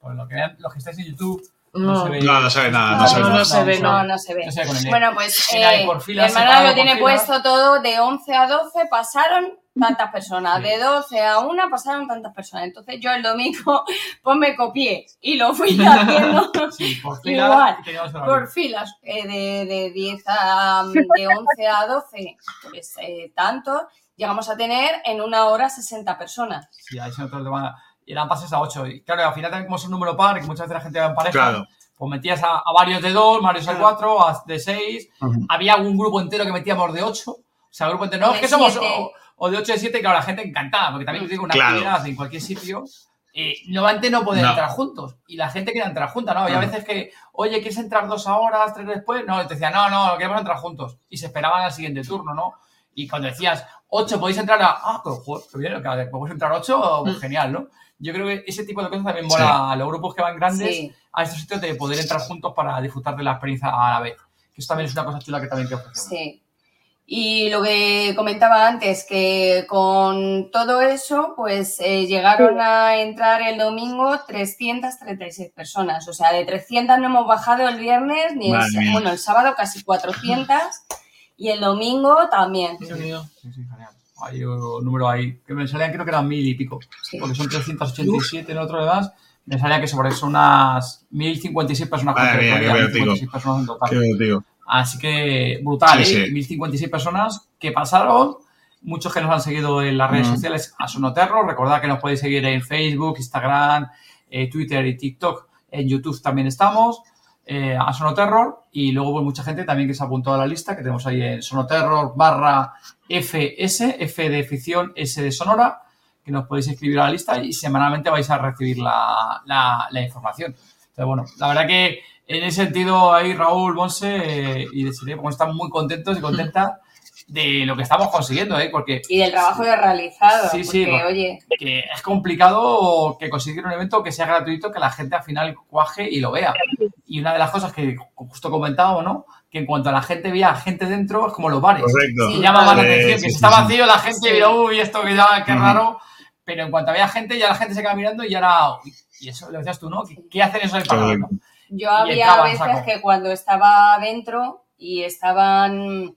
Por lo que vean, los que estáis en YouTube, No. no, se ve. No, no se ve nada, no No, se ve no, nada. no se ve, No, no se ve. No se ve con el Bueno, pues eh, mi hermana lo tiene puesto todo de 11 a 12, pasaron tantas personas, de 12 a 1 pasaron tantas personas. Entonces yo el domingo pues me copié y lo fui haciendo Sí, por Igual, teníamos el por filas eh, de, de 10 a de 11 a 12, pues eh, tanto, llegamos a tener en una hora 60 personas. Sí, ahí se notó el tema. Y eran pases a 8. Y claro, al final también como es un número par, que muchas veces la gente va en pareja, Claro. pues metías a, a varios de 2, varios de 4, a- de 6. Ujú. Había un grupo entero que metíamos de 8. O sea, el grupo entero, no, De es que somos siete. O, de 8 de 7, y claro, la gente encantada, porque también te digo, una Claro. actividad en cualquier sitio, eh, normalmente no pueden No. entrar juntos. Y la gente quería entrar junta, ¿no? Y a Ujú. veces que, oye, ¿quieres entrar dos horas, tres después? No, te decían, no, no, queremos entrar juntos. Y se esperaban al siguiente turno, ¿no? Y cuando decías, ocho, podéis entrar a. Ah, pero joder, qué bien, que podéis entrar ocho, pues Mm. genial, ¿no? Yo creo que ese tipo de cosas también mola a los grupos que van grandes Sí. a estos sitios de poder entrar juntos para disfrutar de la experiencia a la vez. Que eso también es una cosa chula que también que ofrecemos. Sí. Y lo que comentaba antes, que con todo eso, pues eh, llegaron a entrar el domingo 336 personas. O sea, de 300 no hemos bajado el viernes, ni el, bueno, el sábado casi 400 y el domingo también. Sí, sí, genial. Hay un número ahí, que me salían creo que eran mil y pico, porque son 387 en el otro demás. Me salía que sobre eso unas 1056 personas Madre mía, qué vértigo. 1056 personas en total. Qué divertido. Así que brutal, Sí, ¿eh? sí. 1056 personas que pasaron. Muchos que nos han seguido en las redes Mm. sociales a Sonoterro. Recordad que nos podéis seguir en Facebook, Instagram, eh, Twitter y TikTok. En YouTube también estamos. eh, a Sonoterror. Y luego pues, mucha gente también que se ha apuntado a la lista que tenemos ahí en Sonoterror barra FS, F de ficción, S de sonora, que nos podéis escribir a la lista y semanalmente vais a recibir la, la- la información. Entonces, bueno, la verdad que en ese sentido ahí Raúl, Monse eh, y Desiree pues, están muy contentos y contentas de lo que estamos consiguiendo, ¿eh? porque Y del trabajo he realizado. Sí, sí, porque, oye, que es complicado que conseguir un evento que sea gratuito, que la gente al final cuaje y lo vea. Y una de las cosas que justo comentábamos, ¿no? Que en cuanto a la gente veía gente dentro, es como los bares. Correcto. Que llama más la Sí, atención, sí, que sí, si está sí. vacío, la gente Sí. mira, uy, esto que ya, qué raro. Pero en cuanto había gente, ya la gente se queda mirando y ahora, uy, y eso lo decías tú, ¿no? ¿Qué, qué hacen eso de pagar, no? Yo había veces que cuando estaba dentro y estaban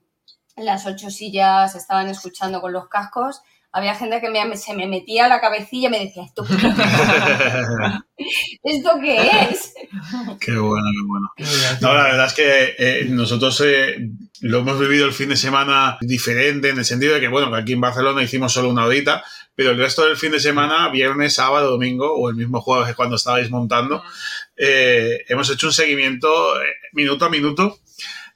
las ocho sillas, estaban escuchando con los cascos, había gente que me- se me metía a la cabecilla y me decía, ¿esto qué, ¿Esto qué es? Qué bueno, qué bueno. No, la verdad es que eh, nosotros eh, lo hemos vivido el fin de semana diferente en el sentido de que, bueno, que aquí en Barcelona hicimos solo una horita, pero el resto del fin de semana, viernes, sábado, domingo o el mismo jueves cuando estabais montando, eh, hemos hecho un seguimiento eh, minuto a minuto.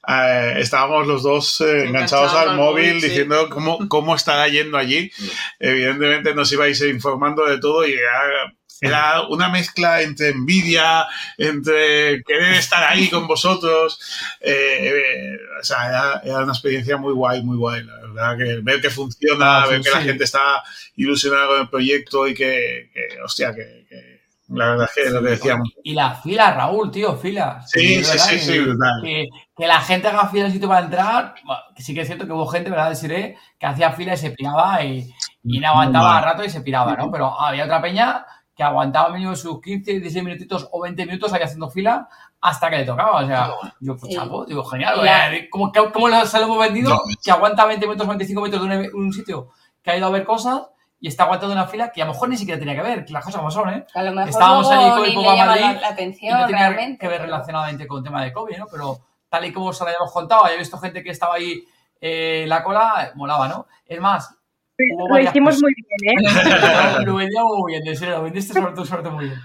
Eh, estábamos los dos eh, enganchados al móvil sí. diciendo cómo, cómo estará yendo allí. Evidentemente nos ibais informando de todo y era, era una mezcla entre envidia, entre querer estar ahí con vosotros. Eh, eh, o sea, era, era una experiencia muy guay, muy guay. La verdad, que ver que funciona, Ah, sí, ver que la sí. gente está ilusionada con el proyecto y que, que, hostia, que, que la verdad es que lo que decíamos. Y las filas, Raúl, tío, filas. Sí, sí, sí, sí, brutal. Que, que la gente haga fila en sitio para entrar, que sí que es cierto que hubo gente, ¿verdad? Deciré, que hacía fila y se piraba y, y no aguantaba a rato y se piraba, ¿no? Pero había otra peña que aguantaba mínimo sus 15, 16 minutitos o 20 minutos ahí haciendo fila hasta que le tocaba. O sea, yo, pues Sí. chapo, digo, genial. Eh, ¿Cómo, cómo- cómo lo- se lo hemos vendido? No. Que aguanta 20 minutos, 25 minutos de un, un sitio que ha ido a ver cosas y está aguantando una fila que a lo mejor ni siquiera tenía que ver, que las cosas como son, ¿eh? A lo mejor Estábamos allí con el le llama Madrid la, la y atención no tenía realmente. que ver relacionadamente con el tema de COVID, ¿no? Pero tal y como se lo habíamos contado, había visto gente que estaba ahí eh, en la cola, eh, molaba, ¿no? Es más, hubo Lo hicimos cosas- muy bien, ¿eh? lo vendía muy bien, en serio, lo vendiste sobre todo, sobre todo muy bien.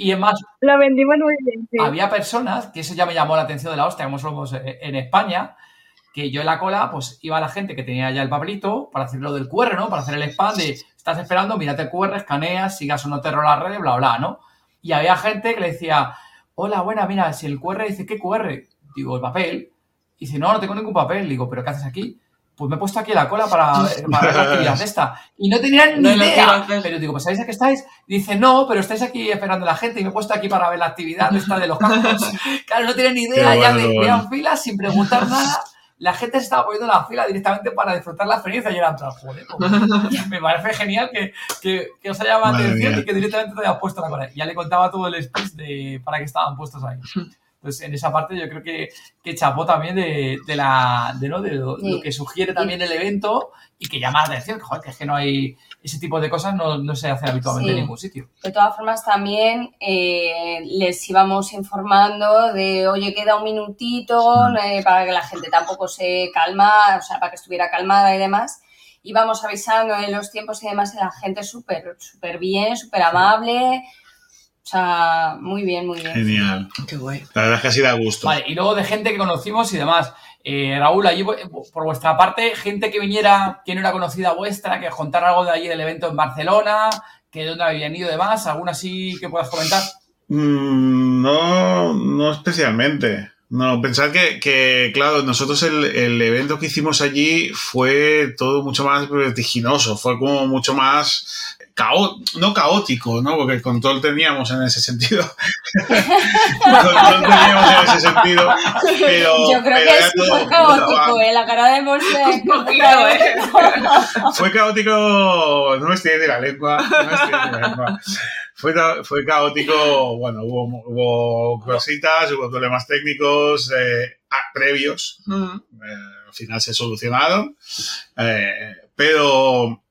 Y es más, Lo vendimos muy bien, sí. había personas, que eso ya me llamó la atención de la hostia, como somos eh, en España, que yo en la cola, pues iba la gente que tenía ya el papelito para hacer lo del QR, ¿no? Para hacer el spam de, estás esperando, mírate el QR, escaneas, sigas o no te las redes, bla, bla, ¿no? Y había gente que le decía, hola, buena, mira, si el QR dice, ¿qué QR? Digo, el papel. Y dice, no, no tengo ningún papel. Digo, ¿pero qué haces aquí? Pues me he puesto aquí en la cola para, la actividad de esta. Y no tenían ni No idea. Pero digo, pues ¿sabéis a qué estáis? Dice, no, pero estáis aquí esperando a la gente y me he puesto aquí para ver la actividad de esta de los cascos. Claro, no tienen ni idea, ya vean bueno. filas sin preguntar nada. La gente se estaba poniendo en la fila directamente para disfrutar la experiencia y era plan, joder, pues, me parece genial que, que, que os haya llamado la atención mía. y que directamente te hayas puesto la cola. Ya le contaba todo el speech de, para que estaban puestos ahí. Entonces, en esa parte yo creo que, que chapó también de, de la, de, ¿no? de lo, Sí. lo que sugiere también el evento y que llama la atención, que, joder, que es que no hay ese tipo de cosas no, no se hacen habitualmente Sí. en ningún sitio. De todas formas, también eh, les íbamos informando de, oye, queda un minutito eh, para que la gente tampoco se calma, o sea, para que estuviera calmada y demás. Íbamos avisando en los tiempos y demás, y la gente súper, súper bien, súper amable. O sea, muy bien, muy bien. Genial. Qué guay. La verdad es que así da gusto. Vale, y luego de gente que conocimos y demás. Eh, Raúl, allí por por vuestra parte, gente que viniera, que no era conocida vuestra, que contara algo de allí del evento en Barcelona, que de dónde habían ido demás, alguna así que puedas comentar. Mm, no, no especialmente. No, pensar que, que, claro, nosotros el, el evento que hicimos allí fue todo mucho más vertiginoso, fue como mucho más cao- no caótico, ¿no? Porque control teníamos en ese sentido. control teníamos en ese sentido, pero... Yo creo pero que es todo- caótico, ¿eh? La cara de poquito, ¿eh? Fue caótico, no me estoy de la lengua, no me estoy de la lengua. Fue, fue caótico, bueno, hubo, hubo cositas, hubo problemas técnicos eh, previos, Mm. eh, al final se solucionaron, eh, pero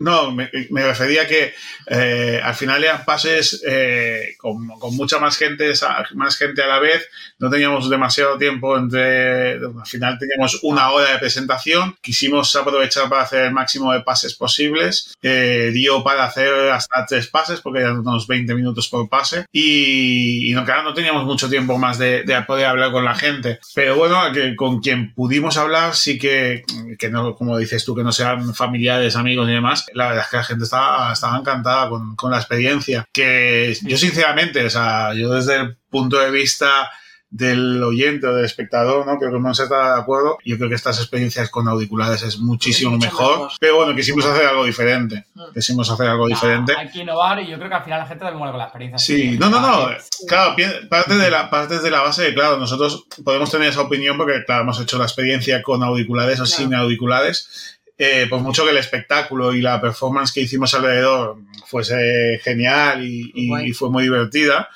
no, me, me refería que eh, al final eran pases eh, con, mucha más gente, más gente a la vez, no teníamos demasiado tiempo entre, al final teníamos una hora de presentación, quisimos aprovechar para hacer el máximo de pases posibles, eh, dio para hacer hasta tres pases porque eran unos 20 minutos por pase. Y, no, claro, no teníamos mucho tiempo más de, de poder hablar con la gente, pero bueno, con quien pudimos hablar sí que, que no, como dices tú, que no sean familiares, amigos y demás, la verdad es que la gente estaba, estaba encantada con, con la experiencia, que yo sinceramente, o sea, yo desde el punto de vista del oyente o del espectador, ¿no? Creo que no se está de acuerdo. Yo creo que estas experiencias con auriculares es muchísimo mucho mejor, mejor. Pero bueno, quisimos hacer algo diferente. Quisimos hacer algo diferente. Hay que innovar y yo creo que al final la gente también muere con la experiencia. Sí, no, no, no. Claro, parte de la parte de la base, de, claro, nosotros podemos tener esa opinión porque, claro, hemos hecho la experiencia con auriculares o Claro. sin auriculares. Eh, por mucho que el espectáculo y la performance que hicimos alrededor fuese genial y, y- Guay. y fue muy divertida.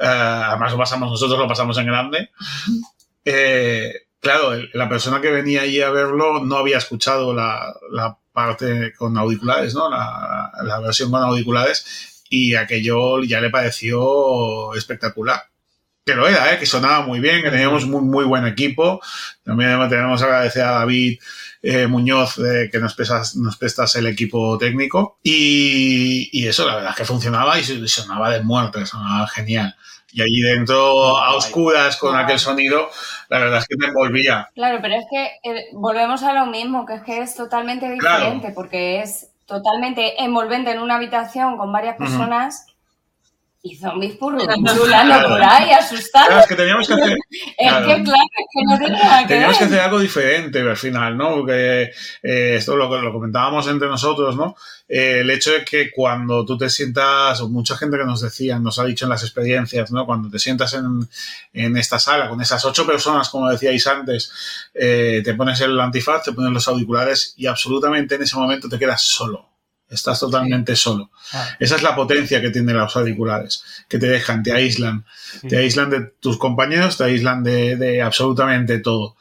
Eh, además lo pasamos nosotros, lo pasamos en grande. Eh, claro, el- la persona que venía allí a verlo no había escuchado la, la parte con auriculares, ¿no? La, la versión con auriculares y aquello ya le pareció espectacular. Que lo era, ¿eh? que sonaba muy bien, que teníamos muy, muy buen equipo. También tenemos que agradecer a David eh, Muñoz eh, que nos prestas, nos prestas el equipo técnico. Y, y eso, la verdad es que funcionaba y sonaba de muerte, sonaba genial. Y allí dentro, a oscuras, con aquel sonido, la verdad es que me envolvía. Claro, pero es que eh, volvemos a lo mismo, que es que es totalmente Claro. diferente, porque es totalmente envolvente en una habitación con varias personas y zombies purulando por ahí, asustados. Claro, es que teníamos que hacer, Es claro. que, claro, es que no tiene nada que Teníamos que hacer algo diferente al final, ¿no? Porque eh, esto lo, lo comentábamos entre nosotros, ¿no? Eh, el hecho de que cuando tú te sientas, o mucha gente que nos decía, nos ha dicho en las experiencias, ¿no? Cuando te sientas en, en esta sala con esas ocho personas, como decíais antes, eh, te pones el antifaz, te pones los auriculares y absolutamente en ese momento te quedas solo. Estás totalmente solo. Claro. Esa es la potencia que tienen los auriculares, que te dejan, te aíslan. Sí. Te aíslan de tus compañeros, te aíslan de, de absolutamente todo.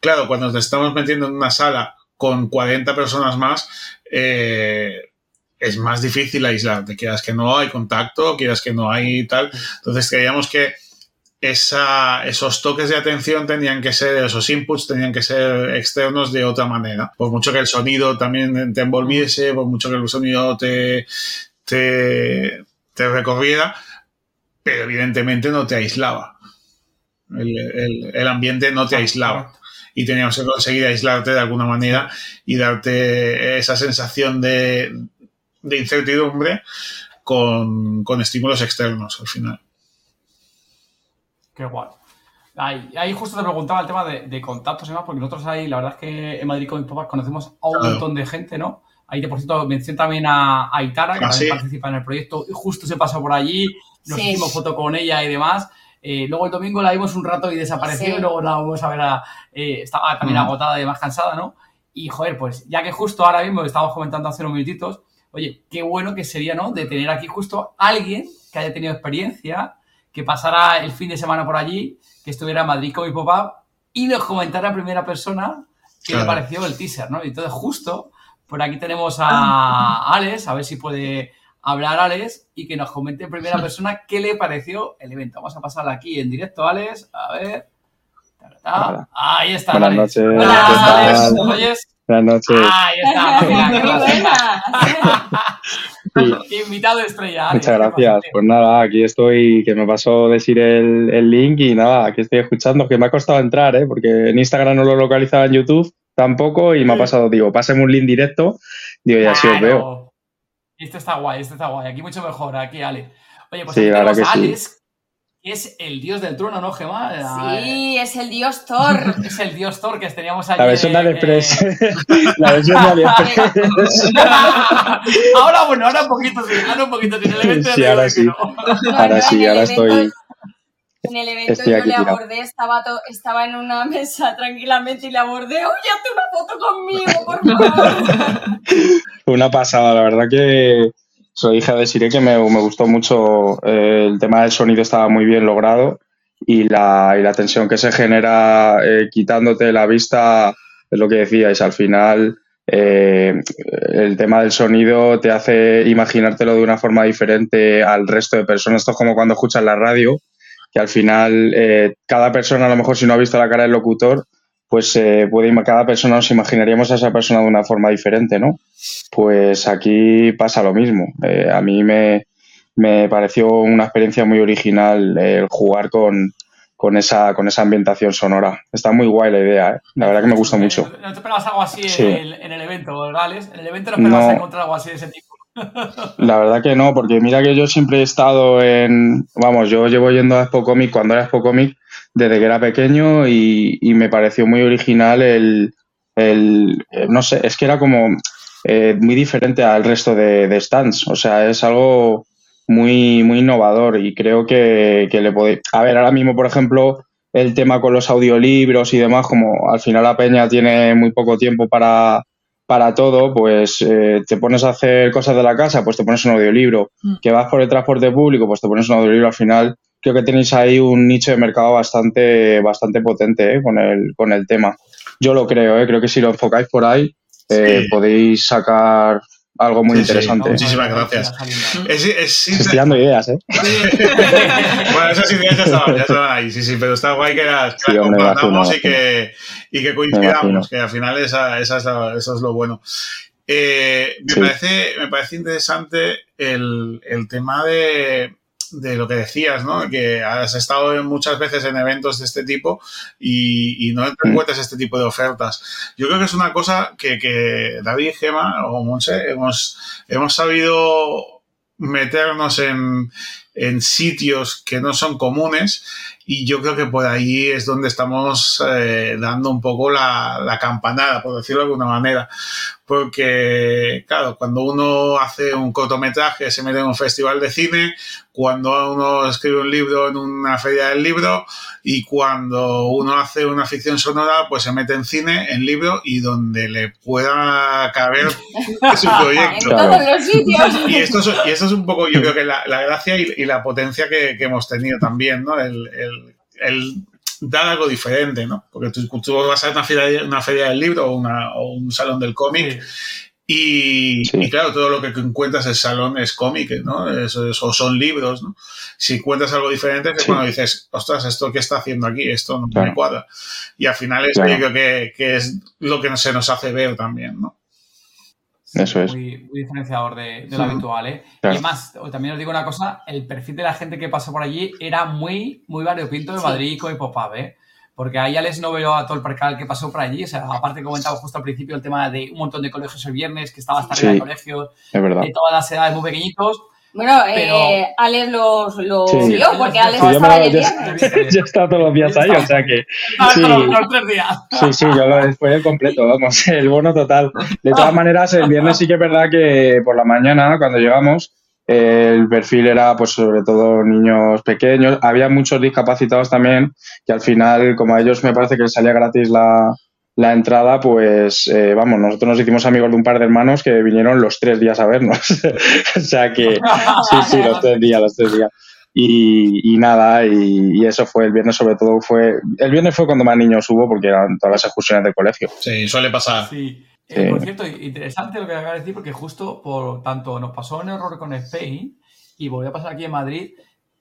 Claro, cuando te estamos metiendo en una sala con 40 personas más, eh, es más difícil aislarte. Quieras que no hay contacto, quieras que no hay tal. Entonces creíamos que esa, esos toques de atención tenían que ser, esos inputs tenían que ser externos de otra manera. Por mucho que el sonido también te envolviese, por mucho que el sonido te, te, recorriera, pero evidentemente no te aislaba. El, el- el ambiente no te aislaba. Y teníamos que conseguir aislarte de alguna manera y darte esa sensación de, de incertidumbre con, con estímulos externos al final. Qué guay. Ahí, ahí justo te preguntaba el tema de, de contactos y demás, porque nosotros ahí, la verdad es que en Madrid con mis papás conocemos a un Claro. montón de gente, ¿no? Ahí, de por cierto, menciono también a, a Itara, que Ah, también sí. participa en el proyecto, y justo se pasó por allí, nos Sí. hicimos foto con ella y demás. Eh, luego el domingo la vimos un rato y desapareció, Sí. y luego la vamos a ver, a- eh, estaba también Mm. agotada y más cansada, ¿no? Y joder, pues ya que justo ahora mismo estábamos comentando hace unos minutitos, oye, qué bueno que sería, ¿no? De tener aquí justo alguien que haya tenido experiencia, que pasara el fin de semana por allí, que estuviera en Madrid con mi papá y nos comentara en primera persona qué le pareció el teaser, ¿no? Y entonces justo por aquí tenemos a Alex, a ver si puede hablar Alex y que nos comente en primera persona qué le pareció el evento. Vamos a pasarla aquí en directo, Alex, a ver. Hola. Ahí está. Buenas Alex. noches, Hola, ¿qué tal? Alex, ¿nos oyes? Buenas noches. Ahí está. mira, qué Buena. Sí, Invitado estrella. Alex, muchas ¿qué gracias. Pues nada, aquí estoy, que me pasó decir el, el link y nada, aquí estoy escuchando, que me ha costado entrar, ¿eh? porque en Instagram no lo localizaba en YouTube tampoco y me ha pasado, digo, páseme un link directo, digo, y así os veo. Claro. Este está guay, este está guay. Aquí mucho mejor, aquí Ale. Oye, pues Sí, aquí tenemos a que sí. Es el dios del trueno, ¿no, Gemma? Sí, es el dios Thor. es el dios Thor que teníamos allí. La versión de eh, AliExpress. la versión de AliExpress. ahora, bueno, ahora un poquito sí, ahora un poquito sí. En el evento Sí, ahora sí. Ahora sí, ahora estoy. En el evento Estoy yo aquí le abordé, estaba, to- estaba en una mesa tranquilamente y le abordé, oye, hazte una foto conmigo, por favor. Una pasada, la verdad que soy hija de Sire que me, me gustó mucho. eh, el tema del sonido estaba muy bien logrado y la, y la tensión que se genera eh, quitándote la vista es lo que decíais. Al final, eh, el tema del sonido te hace imaginártelo de una forma diferente al resto de personas. Esto es como cuando escuchas la radio, que al final eh, cada persona, a lo mejor si no ha visto la cara del locutor, pues eh, puede, cada persona nos imaginaríamos a esa persona de una forma diferente, ¿no? Pues aquí pasa lo mismo. Eh, a mí me, me pareció una experiencia muy original eh, el jugar con, con, esa, con esa ambientación sonora. Está muy guay la idea, ¿eh? la verdad que me gusta mucho. ¿No te esperabas algo así Sí. en, el, en el evento, ¿verdad, Alex? En el evento no esperabas No. encontrar algo así de ese tipo. La verdad que no, porque mira que yo siempre he estado en, vamos, yo llevo yendo a Expo Comic cuando era Expo Comic desde que era pequeño y, y me pareció muy original el, el, eh, no sé, es que era como eh, muy diferente al resto de, de stands, o sea, es algo muy, muy innovador y creo que, que le podéis, a ver, ahora mismo, por ejemplo, el tema con los audiolibros y demás, como al final la peña tiene muy poco tiempo para, para todo, pues eh, te pones a hacer cosas de la casa, pues te pones un audiolibro. Mm. Que vas por el transporte público, pues te pones un audiolibro. Al final, creo que tenéis ahí un nicho de mercado bastante, bastante potente eh, con, el, con el tema. Yo lo creo, eh, creo que si lo enfocáis por ahí, eh, Sí. podéis sacar algo muy Sí, sí, interesante. muchísimas gracias. Es, es Estoy dando ideas, ¿eh? bueno, esas ideas ya estaban, ya estaban ahí, sí, sí, pero está guay que las, que compartamos imagino, y que, y que coincidamos, que al final esa, esa es la- eso es lo bueno. Eh, me, parece, me parece interesante el, el tema de, de lo que decías, ¿no? Que has estado muchas veces en eventos de este tipo y, y no encuentras este tipo de ofertas. Yo creo que es una cosa que, que David y Gema o Monse hemos, hemos sabido meternos en, en sitios que no son comunes y yo creo que por ahí es donde estamos eh, dando un poco la, la campanada, por decirlo de alguna manera. Porque, claro, cuando uno hace un cortometraje, se mete en un festival de cine, cuando uno escribe un libro en una feria del libro y cuando uno hace una ficción sonora, pues se mete en cine, en libro y donde le pueda caber su proyecto. En todos los sitios. Y esto es, y esto es un poco, yo creo que la, la gracia y, y la potencia que, que hemos tenido también, ¿no? El, el- el dar algo diferente, ¿no? Porque tú, tú vas a una feria, una feria del libro o, una- o un salón del cómic y, y claro, todo lo que encuentras en el salón es cómic, ¿no? O son libros, ¿no? Si encuentras algo diferente, es cuando dices, ostras, ¿esto qué está haciendo aquí? Esto no me Claro. cuadra. Y al final es Claro. yo creo que, que es lo que se nos hace ver también, ¿no? Eso es. Muy, muy diferenciador de, de lo habitual, ¿eh? Claro. Y además, también os digo una cosa, el perfil de la gente que pasó por allí era muy, muy variopinto de. Madrid con Hipopub, ¿eh? Porque ahí ya les no veo a todo el percal que pasó por allí. O sea, aparte que comentaba justo al principio el tema de un montón de colegios el viernes, que estaba hasta arriba Sí. de colegios, de todas las edades muy pequeñitos. Bueno, Pero- eh, Alex los, lo Sí. vio, porque Alex Sí, estaba allí el yo- he estado todos los días ahí, o sea que. Ah, Sí, los, los tres días. sí, sí, yo lo fue el completo, vamos, el bono total. De todas maneras, el viernes sí que es verdad que por la mañana, cuando llegamos, el perfil era, pues, sobre todo niños pequeños. Había muchos discapacitados también, que al final, como a ellos me parece que les salía gratis la, la entrada, pues, eh, vamos, nosotros nos hicimos amigos de un par de hermanos que vinieron los tres días a vernos. o sea que, sí, sí, los tres días, los tres días. Y, y nada, y, y eso fue el viernes, sobre todo fue. El viernes fue cuando más niños hubo, porque eran todas las excursiones del colegio. Sí, suele pasar. Sí. Eh, por cierto, interesante lo que acabas de decir, porque justo por tanto nos pasó un error con Spain y volvió a pasar aquí en Madrid,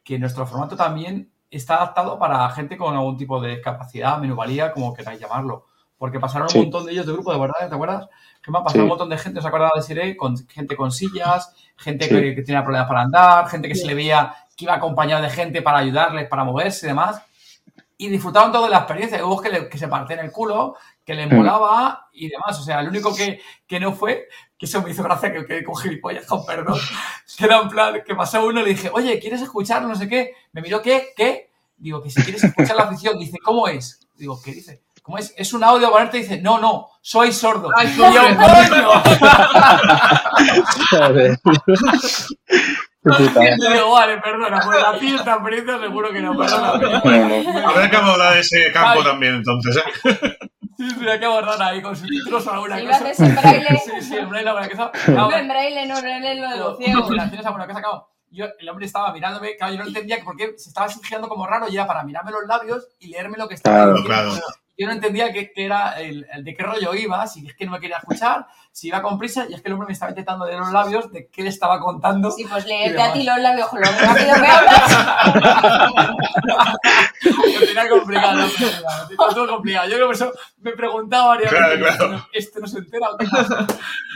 que nuestro formato también está adaptado para gente con algún tipo de discapacidad, menúvalía, como queráis llamarlo. Porque pasaron Sí. un montón de ellos de grupo, de verdad, ¿te acuerdas? Que me ha pasado Sí. un montón de gente, ¿os acordáis de Siré? Con gente con sillas, gente Sí. que, que tenía problemas para andar, gente que se le veía que iba acompañado de gente para ayudarles, para moverse y demás. y disfrutaron todo de la experiencia. Hubo que, le- que se partían el culo, que les molaba y demás. O sea, el único que, que no fue, que eso me hizo gracia que quedé con gilipollas, con perdón, que era en plan, que pasó uno y le dije, oye, ¿quieres escuchar no sé qué? Me miró, ¿qué? ¿Qué? Digo, que si quieres escuchar la afición, dice, ¿cómo es? Digo, ¿qué dice? ¿Cómo es? ¿Es un audio ponerte? Dice, no, no, soy sordo. Ay, Y ¡coño! Joder. Y digo, vale, perdona, pues la fiesta experiencia seguro que no, perdona. No, no. Habrá que abordar ese campo Ay. también, entonces. ¿eh? Sí, sí, hay que abordar ahí con subtítulos o alguna Si lo cosa. haces en braille. Sí, sí, en braille alguna cosa. No, Claro, en braille, no, braille lo de los ciegos. tienes alguna cosa, claro. Yo, el hombre estaba mirándome, claro, yo no entendía que por qué se estaba girando como raro y era para mirarme los labios y leerme lo que estaba Claro, diciendo. claro. Yo no entendía qué qué era el, el de qué rollo iba, si es que no me quería escuchar, si iba con prisa, y es que el hombre me estaba intentando leer los labios de qué le estaba contando. Sí, pues leerte a ti los labios con lo rápido que hablas. Lo tenía complicado, lo tenía todo complicado. Yo por eso me preguntaba varias Claro, veces, claro. ¿este no se entera o qué pasa?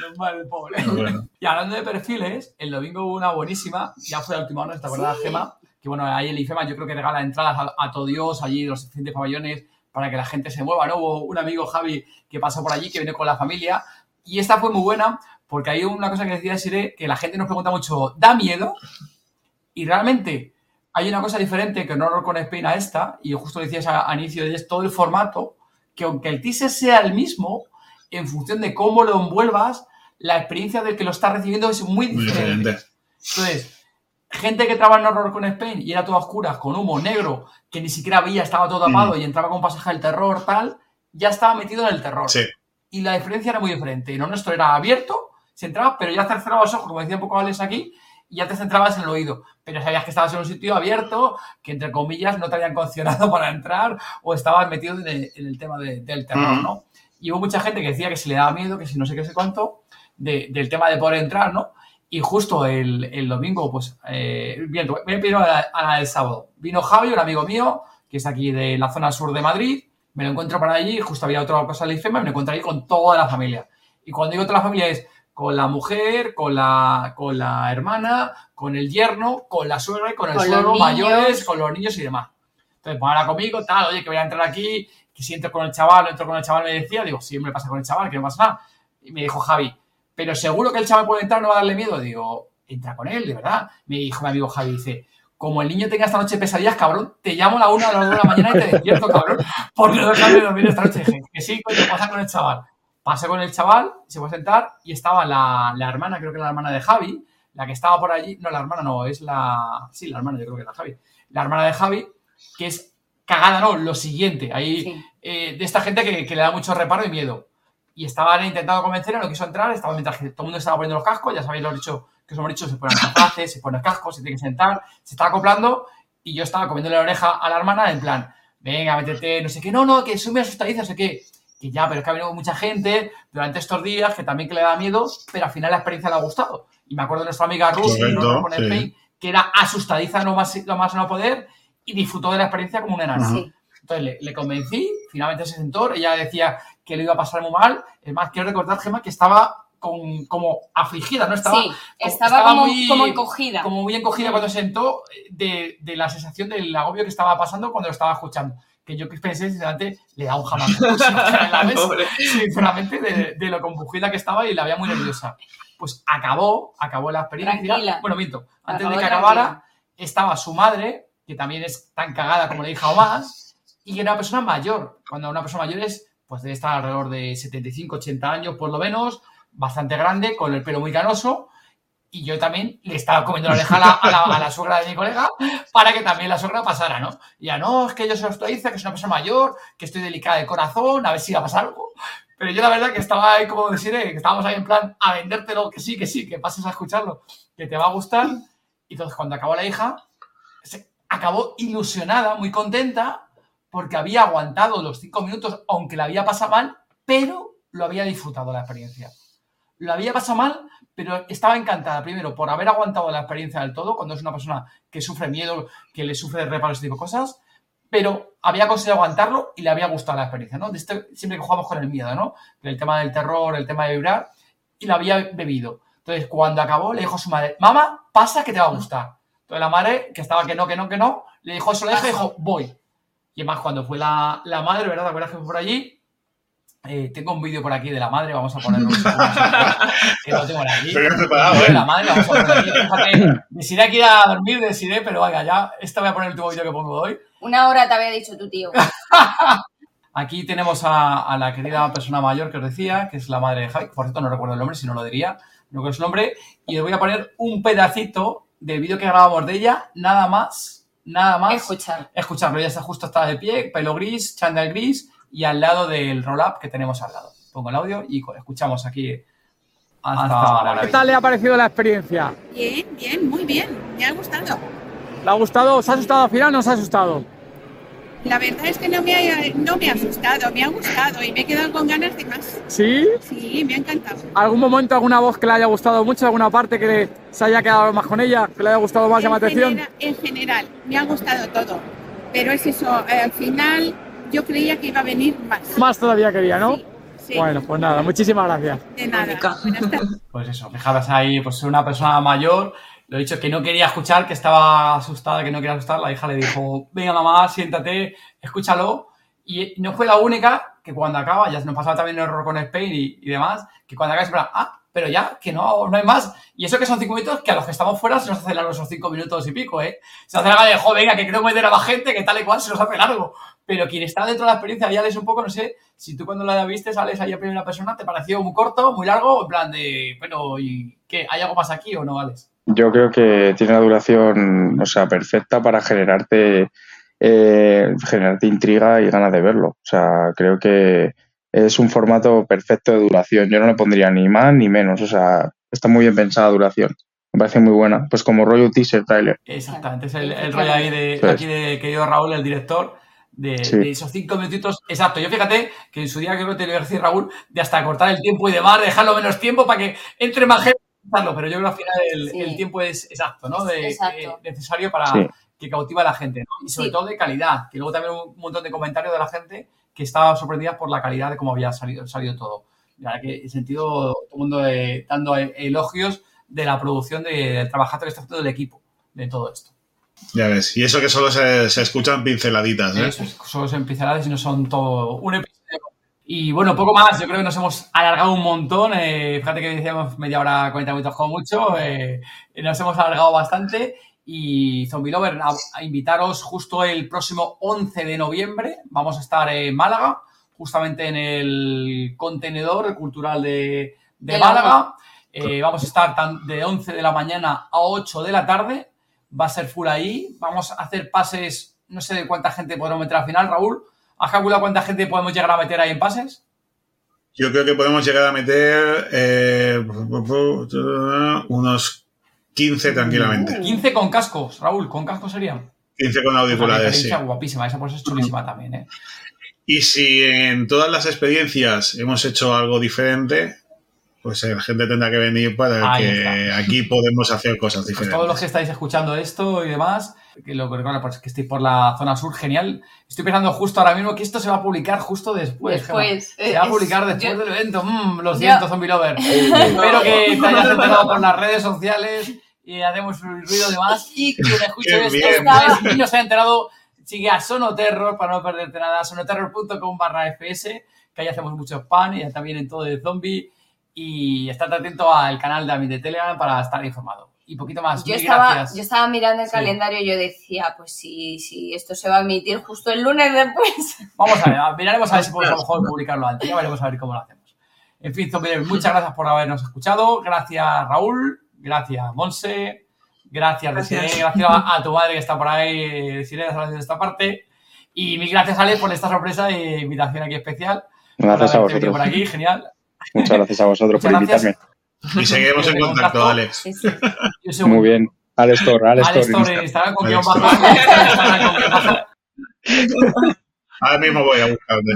Normal, el pobre. Bueno. Y hablando de perfiles, el domingo hubo una buenísima, ya fue la última hora, ¿te acuerdas, Gema? Que bueno, ahí el IFEMA yo creo que regala entradas a, a todo Dios, allí los diferentes pabellones, para que la gente se mueva, ¿no? Hubo un amigo, Javi, que pasó por allí, que viene con la familia, y esta fue muy buena, porque hay una cosa que decía Sire, que la gente nos pregunta mucho, ¿da miedo? Y realmente hay una cosa diferente que no horror con Spain a esta, y justo decías a, a inicio de todo el formato, que aunque el teaser sea el mismo, en función de cómo lo envuelvas, la experiencia del que lo está recibiendo es muy Muy diferente. diferente. Entonces, gente que trabaja en horror con Spain y era todo a oscuras, con humo negro, que ni siquiera veía, estaba todo tapado y entraba con pasaje del terror, tal, ya estaba metido en el terror. Sí. Y la diferencia era muy diferente. Lo nuestro era abierto, se entraba, pero ya te cerrabas los ojos, como decía un poco Alex aquí, y ya te centrabas en el oído. Pero sabías que estabas en un sitio abierto, que entre comillas no te habían condicionado para entrar, o estabas metido en el, en el tema de- del terror, Ujú. ¿no? Y hubo mucha gente que decía que si le daba miedo, que si no sé qué sé cuánto, de- del tema de poder entrar, ¿no? Y justo el, el domingo, pues, eh, bien, voy a pedir a la, a la del sábado. Vino Javi, un amigo mío, que es aquí de la zona sur de Madrid, me lo encuentro por allí, justo había otra cosa de la IFEMA, me lo encuentro ahí con toda la familia. Y cuando digo toda la familia es con la mujer, con la, con la hermana, con el yerno, con la suegra y con el Con los suegro, mayores, con los niños y demás. Entonces, pues ahora conmigo, tal, oye, que voy a entrar aquí, que si entro con el chaval, entro con el chaval, me decía, digo, siempre pasa con el chaval, que no pasa nada. Y me dijo Javi, pero seguro que el chaval puede entrar, no va a darle miedo. Digo, entra con él, de verdad. Me dijo mi amigo Javi, dice, como el niño tenga esta noche pesadillas, cabrón, te llamo a la una a las dos de la mañana y te despierto, cabrón, porque no de dormir esta noche. Dije, que sí, coño, pasa con el chaval. Pasé con el chaval, se fue a sentar y estaba la, la hermana, creo que la hermana de Javi, la que estaba por allí, no, la hermana no, es la, sí, la hermana, yo creo que es la Javi, la hermana de Javi, que es cagada, no, lo siguiente, ahí, Sí. eh, de esta gente que, que le da mucho reparo y miedo. Y estaban intentando convencerle, no quiso entrar, estaba mientras que todo el mundo estaba poniendo los cascos, ya sabéis lo dicho, que os hemos dicho, se ponen capaces, se ponen cascos, se tiene que sentar, se está acoplando y yo estaba comiéndole la oreja a la hermana en plan, venga, métete, no sé qué, no, no, que soy muy asustadiza, no sé qué. Que ya, pero es que ha venido mucha gente durante estos días que también que le da miedo, pero al final la experiencia le ha gustado. Y me acuerdo de nuestra amiga Ruth, ¿no? sí. Que era asustadiza lo más, lo más no poder y disfrutó de la experiencia como una enana. Sí. Entonces le, le convencí, finalmente se sentó, ella decía que le iba a pasar muy mal. Es más, quiero recordar, Gemma, que estaba con, como afligida, ¿no? Estaba, Sí, estaba como- como encogida. Como muy encogida cuando se sentó de, de la sensación del agobio que estaba pasando cuando lo estaba escuchando. Que yo pensé, sinceramente, le da un jamás. sinceramente, de, de lo compugida que estaba y la veía muy nerviosa. Pues acabó, acabó la experiencia. Tranquila. Bueno, minto, antes Acabó de que tranquila. acabara, estaba su madre, que también es tan cagada como la hija o más, y que era una persona mayor. Cuando una persona mayor es, pues debe estar alrededor de 75, 80 años por lo menos, bastante grande, con el pelo muy canoso. Y yo también le estaba comiendo la oreja a la, a suegra de mi colega para que también la suegra pasara, ¿no? Y ya, no, es que yo soy ostodiza, que soy una persona mayor, que estoy delicada de corazón, a ver si va a pasar algo. Pero yo la verdad que estaba ahí, como decir, que estábamos ahí en plan a vendértelo, que sí, que sí, que pases a escucharlo, que te va a gustar. Y entonces cuando acabó la hija, se acabó ilusionada, muy contenta, porque había aguantado los cinco minutos, aunque la había pasado mal, pero lo había disfrutado la experiencia. Lo había pasado mal, pero estaba encantada, primero, por haber aguantado la experiencia del todo, cuando es una persona que sufre miedo, que le sufre reparos, ese tipo de cosas, pero había conseguido aguantarlo y le había gustado la experiencia, ¿no? Este- siempre que jugamos con el miedo, ¿no? El tema del terror, el tema de vibrar, y lo había bebido. Entonces, cuando acabó, le dijo a su madre, mamá, pasa que te va a gustar. Entonces, la madre, que estaba que no, que no, que no, le dijo eso, dijo, voy. Y además, cuando fue la, la madre, ¿verdad? ¿Te acuerdas que fue por allí? Eh, tengo un vídeo por aquí de la madre, vamos a ponerlo. que lo tengo aquí. ¿eh? la madre, vamos a ponerlo aquí. Fíjate, decidí que ir a dormir, decidí, pero vaya, ya, esta voy a poner el último vídeo que pongo hoy. Una hora te había dicho tu tío. Aquí tenemos a, a la querida persona mayor que os decía, que es la madre de Javi, por cierto no recuerdo el nombre, si no lo diría, no recuerdo su nombre, y os voy a poner un pedacito del vídeo que grabamos de ella, nada más, nada más. Escuchar. Escucharlo, ella está justo está de pie, pelo gris, chándal gris, y al lado del roll-up que tenemos al lado. Pongo el audio y escuchamos aquí hasta ¿Qué tal le ha parecido la experiencia? Bien, bien, muy bien. Me ha gustado. ¿Le ha gustado? ¿Os ha asustado al final o no os ha asustado? La verdad es que no me, ha, no me ha asustado, me ha gustado y me he quedado con ganas de más. ¿Sí? Sí, me ha encantado. ¿Algún momento, alguna voz que le haya gustado mucho, alguna parte que le- se haya quedado más con ella, que le haya gustado más, llama en, atención? en general, me ha gustado todo. Pero es eso, al final yo creía que iba a venir más. Más todavía quería, ¿no? sí. Bueno, pues nada, muchísimas gracias. De nada. Buenas tardes. Pues eso, fijaros ahí, pues una persona mayor, lo dicho que no quería escuchar, que estaba asustada, que no quería asustar, la hija le dijo, venga mamá, siéntate, escúchalo. Y no fue la única que cuando acaba, ya nos pasaba también el error con Spain y, y demás, que cuando acaba se espera, ah, pero ya, que no, no hay más. Y eso que son cinco minutos, que a los que estamos fuera se nos hace largo esos cinco minutos y pico, ¿eh? Se hace largo de, joder, venga, que creo meter a más gente, que tal y cual, se nos hace largo. Pero quien está dentro de la experiencia, ya lees un poco, no sé, si tú cuando la viste sales ahí a primera persona, ¿te pareció muy corto, muy largo? En plan de, bueno, ¿y qué? ¿Hay algo más aquí o no, Alex? Yo creo que tiene una duración, o sea, perfecta para generarte, eh, generarte intriga y ganas de verlo. O sea, creo que es un formato perfecto de duración. Yo no le pondría ni más ni menos. O sea, está muy bien pensada duración. Me parece muy buena. Pues como rollo teaser trailer. Exactamente, es el, el rollo ahí de, aquí de querido Raúl, el director, de, Sí. de esos cinco minutitos. Exacto, yo fíjate que en su día creo que te lo iba a decir Raúl, de hasta cortar el tiempo y demás, dejarlo menos tiempo para que entre más gente. Pero yo creo que al final el, Sí. el tiempo es exacto, ¿no? De, Exacto. eh, necesario para Sí. que cautiva a la gente, ¿no? Y sobre Sí. todo de calidad, que luego también un montón de comentarios de la gente que estaba sorprendida por la calidad de cómo había salido, salido todo. La verdad que en sentido, todo el mundo eh, dando eh, elogios de la producción de- del trabajazo que está haciendo el equipo de todo esto. Ya ves. Y eso que solo se, se escuchan pinceladitas, ¿eh? Eso es, solo son pinceladas y no son todo un episodio. Y bueno, poco más, yo creo que nos hemos alargado un montón. eh, fíjate que decíamos media hora, 40 minutos como mucho. eh, nos hemos alargado bastante. Y Zombie Lover, a, a invitaros justo el próximo 11 de noviembre. Vamos a estar en Málaga, justamente en el contenedor cultural de, de De Málaga. Eh, vamos a estar tan- de 11 de la mañana a 8 de la tarde. Va a ser full ahí. Vamos a hacer pases, no sé de cuánta gente podremos meter al final, Raúl. ¿Has calculado cuánta gente podemos llegar a meter ahí en pases? Yo creo que podemos llegar a meter eh, unos 15 tranquilamente. 15 con cascos, Raúl, con cascos serían. 15 con auriculares, sí. experiencia guapísima, esa pues es chulísima también, ¿eh? Y si en todas las experiencias hemos hecho algo diferente, pues la gente tendrá que venir para Ahí que aquí podemos hacer cosas Pues diferentes. todos los que estáis escuchando esto y demás, que lo que recuerdo, pues que estéis por la zona sur, genial. Estoy pensando justo ahora mismo que esto se va a publicar justo después. Después, Gemma. Se va a publicar después yo- del evento. Mm, lo yo- siento, Zombie Lover. Espero que te hayas enterado por las redes sociales y hacemos un ruido de más. Y quien escuche esto después y no se ha enterado, sigue a Sonoterror para no perderte nada. Sonoterror.com barra FS, que ahí hacemos mucho spam y también en todo de zombie. Y estate atento al canal también de Telegram para estar informado. Y poquito más. Yo Mil estaba, gracias. yo estaba mirando el Sí. calendario y yo decía, pues si, si esto se va a emitir justo el lunes después. Vamos a ver, a- miraremos a ver si podemos a lo mejor publicarlo antes. Ya veremos a ver cómo lo hacemos. En fin, Zombie, muchas gracias por habernos escuchado. Gracias, Raúl. Gracias, Monse. Gracias, Gracias. Desiree. Gracias a, a tu madre que está por ahí, Desiree, de esta parte. Y mil gracias, Ale, por esta sorpresa e invitación aquí especial. Gracias Por a haberte venido vosotros. por aquí, genial. Muchas gracias a vosotros por gracias. invitarme. Y seguiremos en contacto, Alex. Yo Muy bien. Alex Tor, Alex Alex Torre. Instagram con Alex guion bajo. Ahora mismo voy a buscarte.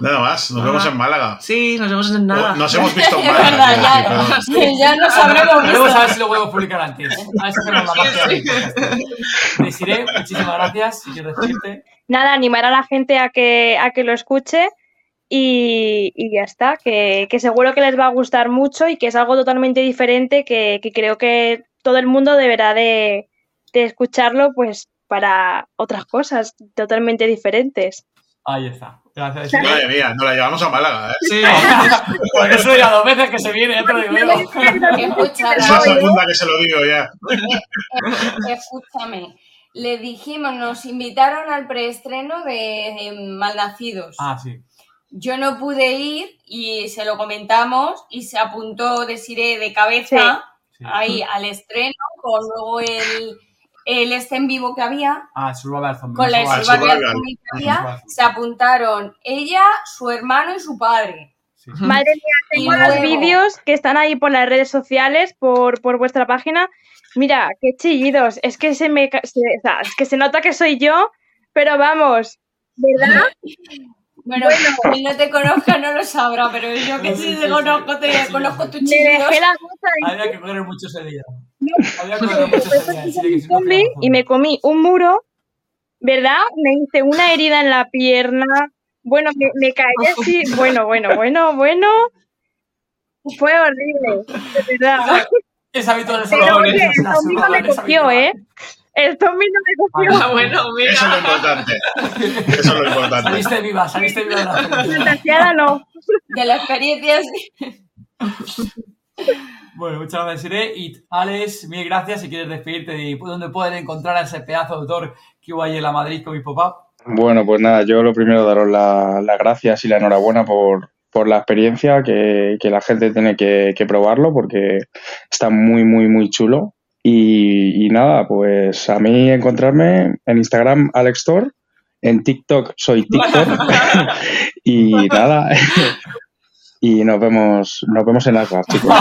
Nada más, nos vemos en Málaga. Sí, nos vemos en nada. O- Nos hemos visto en Es Málaga. verdad, ya, perdón. ya nos habremos Veremos a visto. ver si lo podemos publicar antes. A ver si hacemos la magia podcast. Desiree, muchísimas gracias. Decirte. Nada, animar a la gente a que, a que lo escuche y, y ya está, que, que seguro que les va a gustar mucho y que es algo totalmente diferente que, que creo que todo el mundo deberá de, de escucharlo pues para otras cosas totalmente diferentes. Ahí está. Gracias. Madre mía, nos la llevamos a Málaga, ¿eh? Sí, porque eso ya dos veces que se viene, ya te lo digo yo. Es la segunda que se lo digo ya. escúchame. Le dijimos, nos invitaron al preestreno de, de Malnacidos. Ah, sí. Yo no pude ir y se lo comentamos y se apuntó Desiree de cabeza ahí al estreno con luego el, el este en vivo que había. Ah, Survival Zombie. Con la Survival. Survival Zombie que había, se apuntaron ella, su hermano y su padre. Madre mía, tengo Y los luego- vídeos que están ahí por las redes sociales, por, por vuestra página. Mira, qué chillidos. Es que se me se- es que se nota que soy yo, pero vamos, ¿verdad? Bueno, quien no te conozca no lo sabrá, pero yo que sí te conozco, te conozco tu Me chillidos. dejé la gota de Había que correr mucho ese día. Había que correr mucho ese día. sí, que si no, zombie y me comí un muro, ¿verdad? Me hice una herida en la pierna. Bueno, me, me caí así. Bueno, bueno, bueno, bueno. Fue horrible, de verdad. Es habitual el Pero oye, no me cogió, ¿eh? El zombie no me cogió. Ah, bueno, mira. Eso es lo importante. Eso es lo importante. Saliste viva, saliste viva de la no. De la experiencia, sí. Bueno, muchas gracias, Iré. Y Alex, mil gracias. Si quieres despedirte de dónde pueden encontrar a ese pedazo de autor que hubo ayer en la Madrid con mi papá. Bueno, pues nada, yo lo primero daros la- las gracias y la enhorabuena por, por la experiencia, que, que la gente tiene que, que probarlo porque está muy, muy, muy chulo. Y, y nada, pues a mí encontrarme en Instagram Alex Tor, en TikTok soy TikTok y nada, y nos vemos, nos vemos en Asgard, chicos.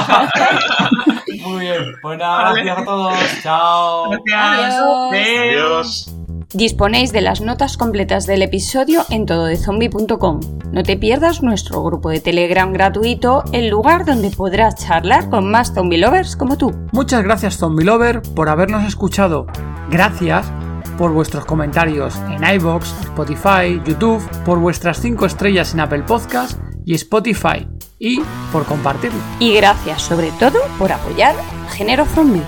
Muy bien. Pues nada, gracias a todos. Chao. Adiós. Disponéis de las notas completas del episodio en tododezombie.com. No te pierdas nuestro grupo de Telegram gratuito, el lugar donde podrás charlar con más zombie lovers como tú. Muchas gracias Zombie Lover por habernos escuchado. Gracias por vuestros comentarios en iBox, Spotify, YouTube, por vuestras 5 estrellas en Apple Podcast y Spotify y por compartirlo. Y gracias sobre todo por apoyar Género Zombie.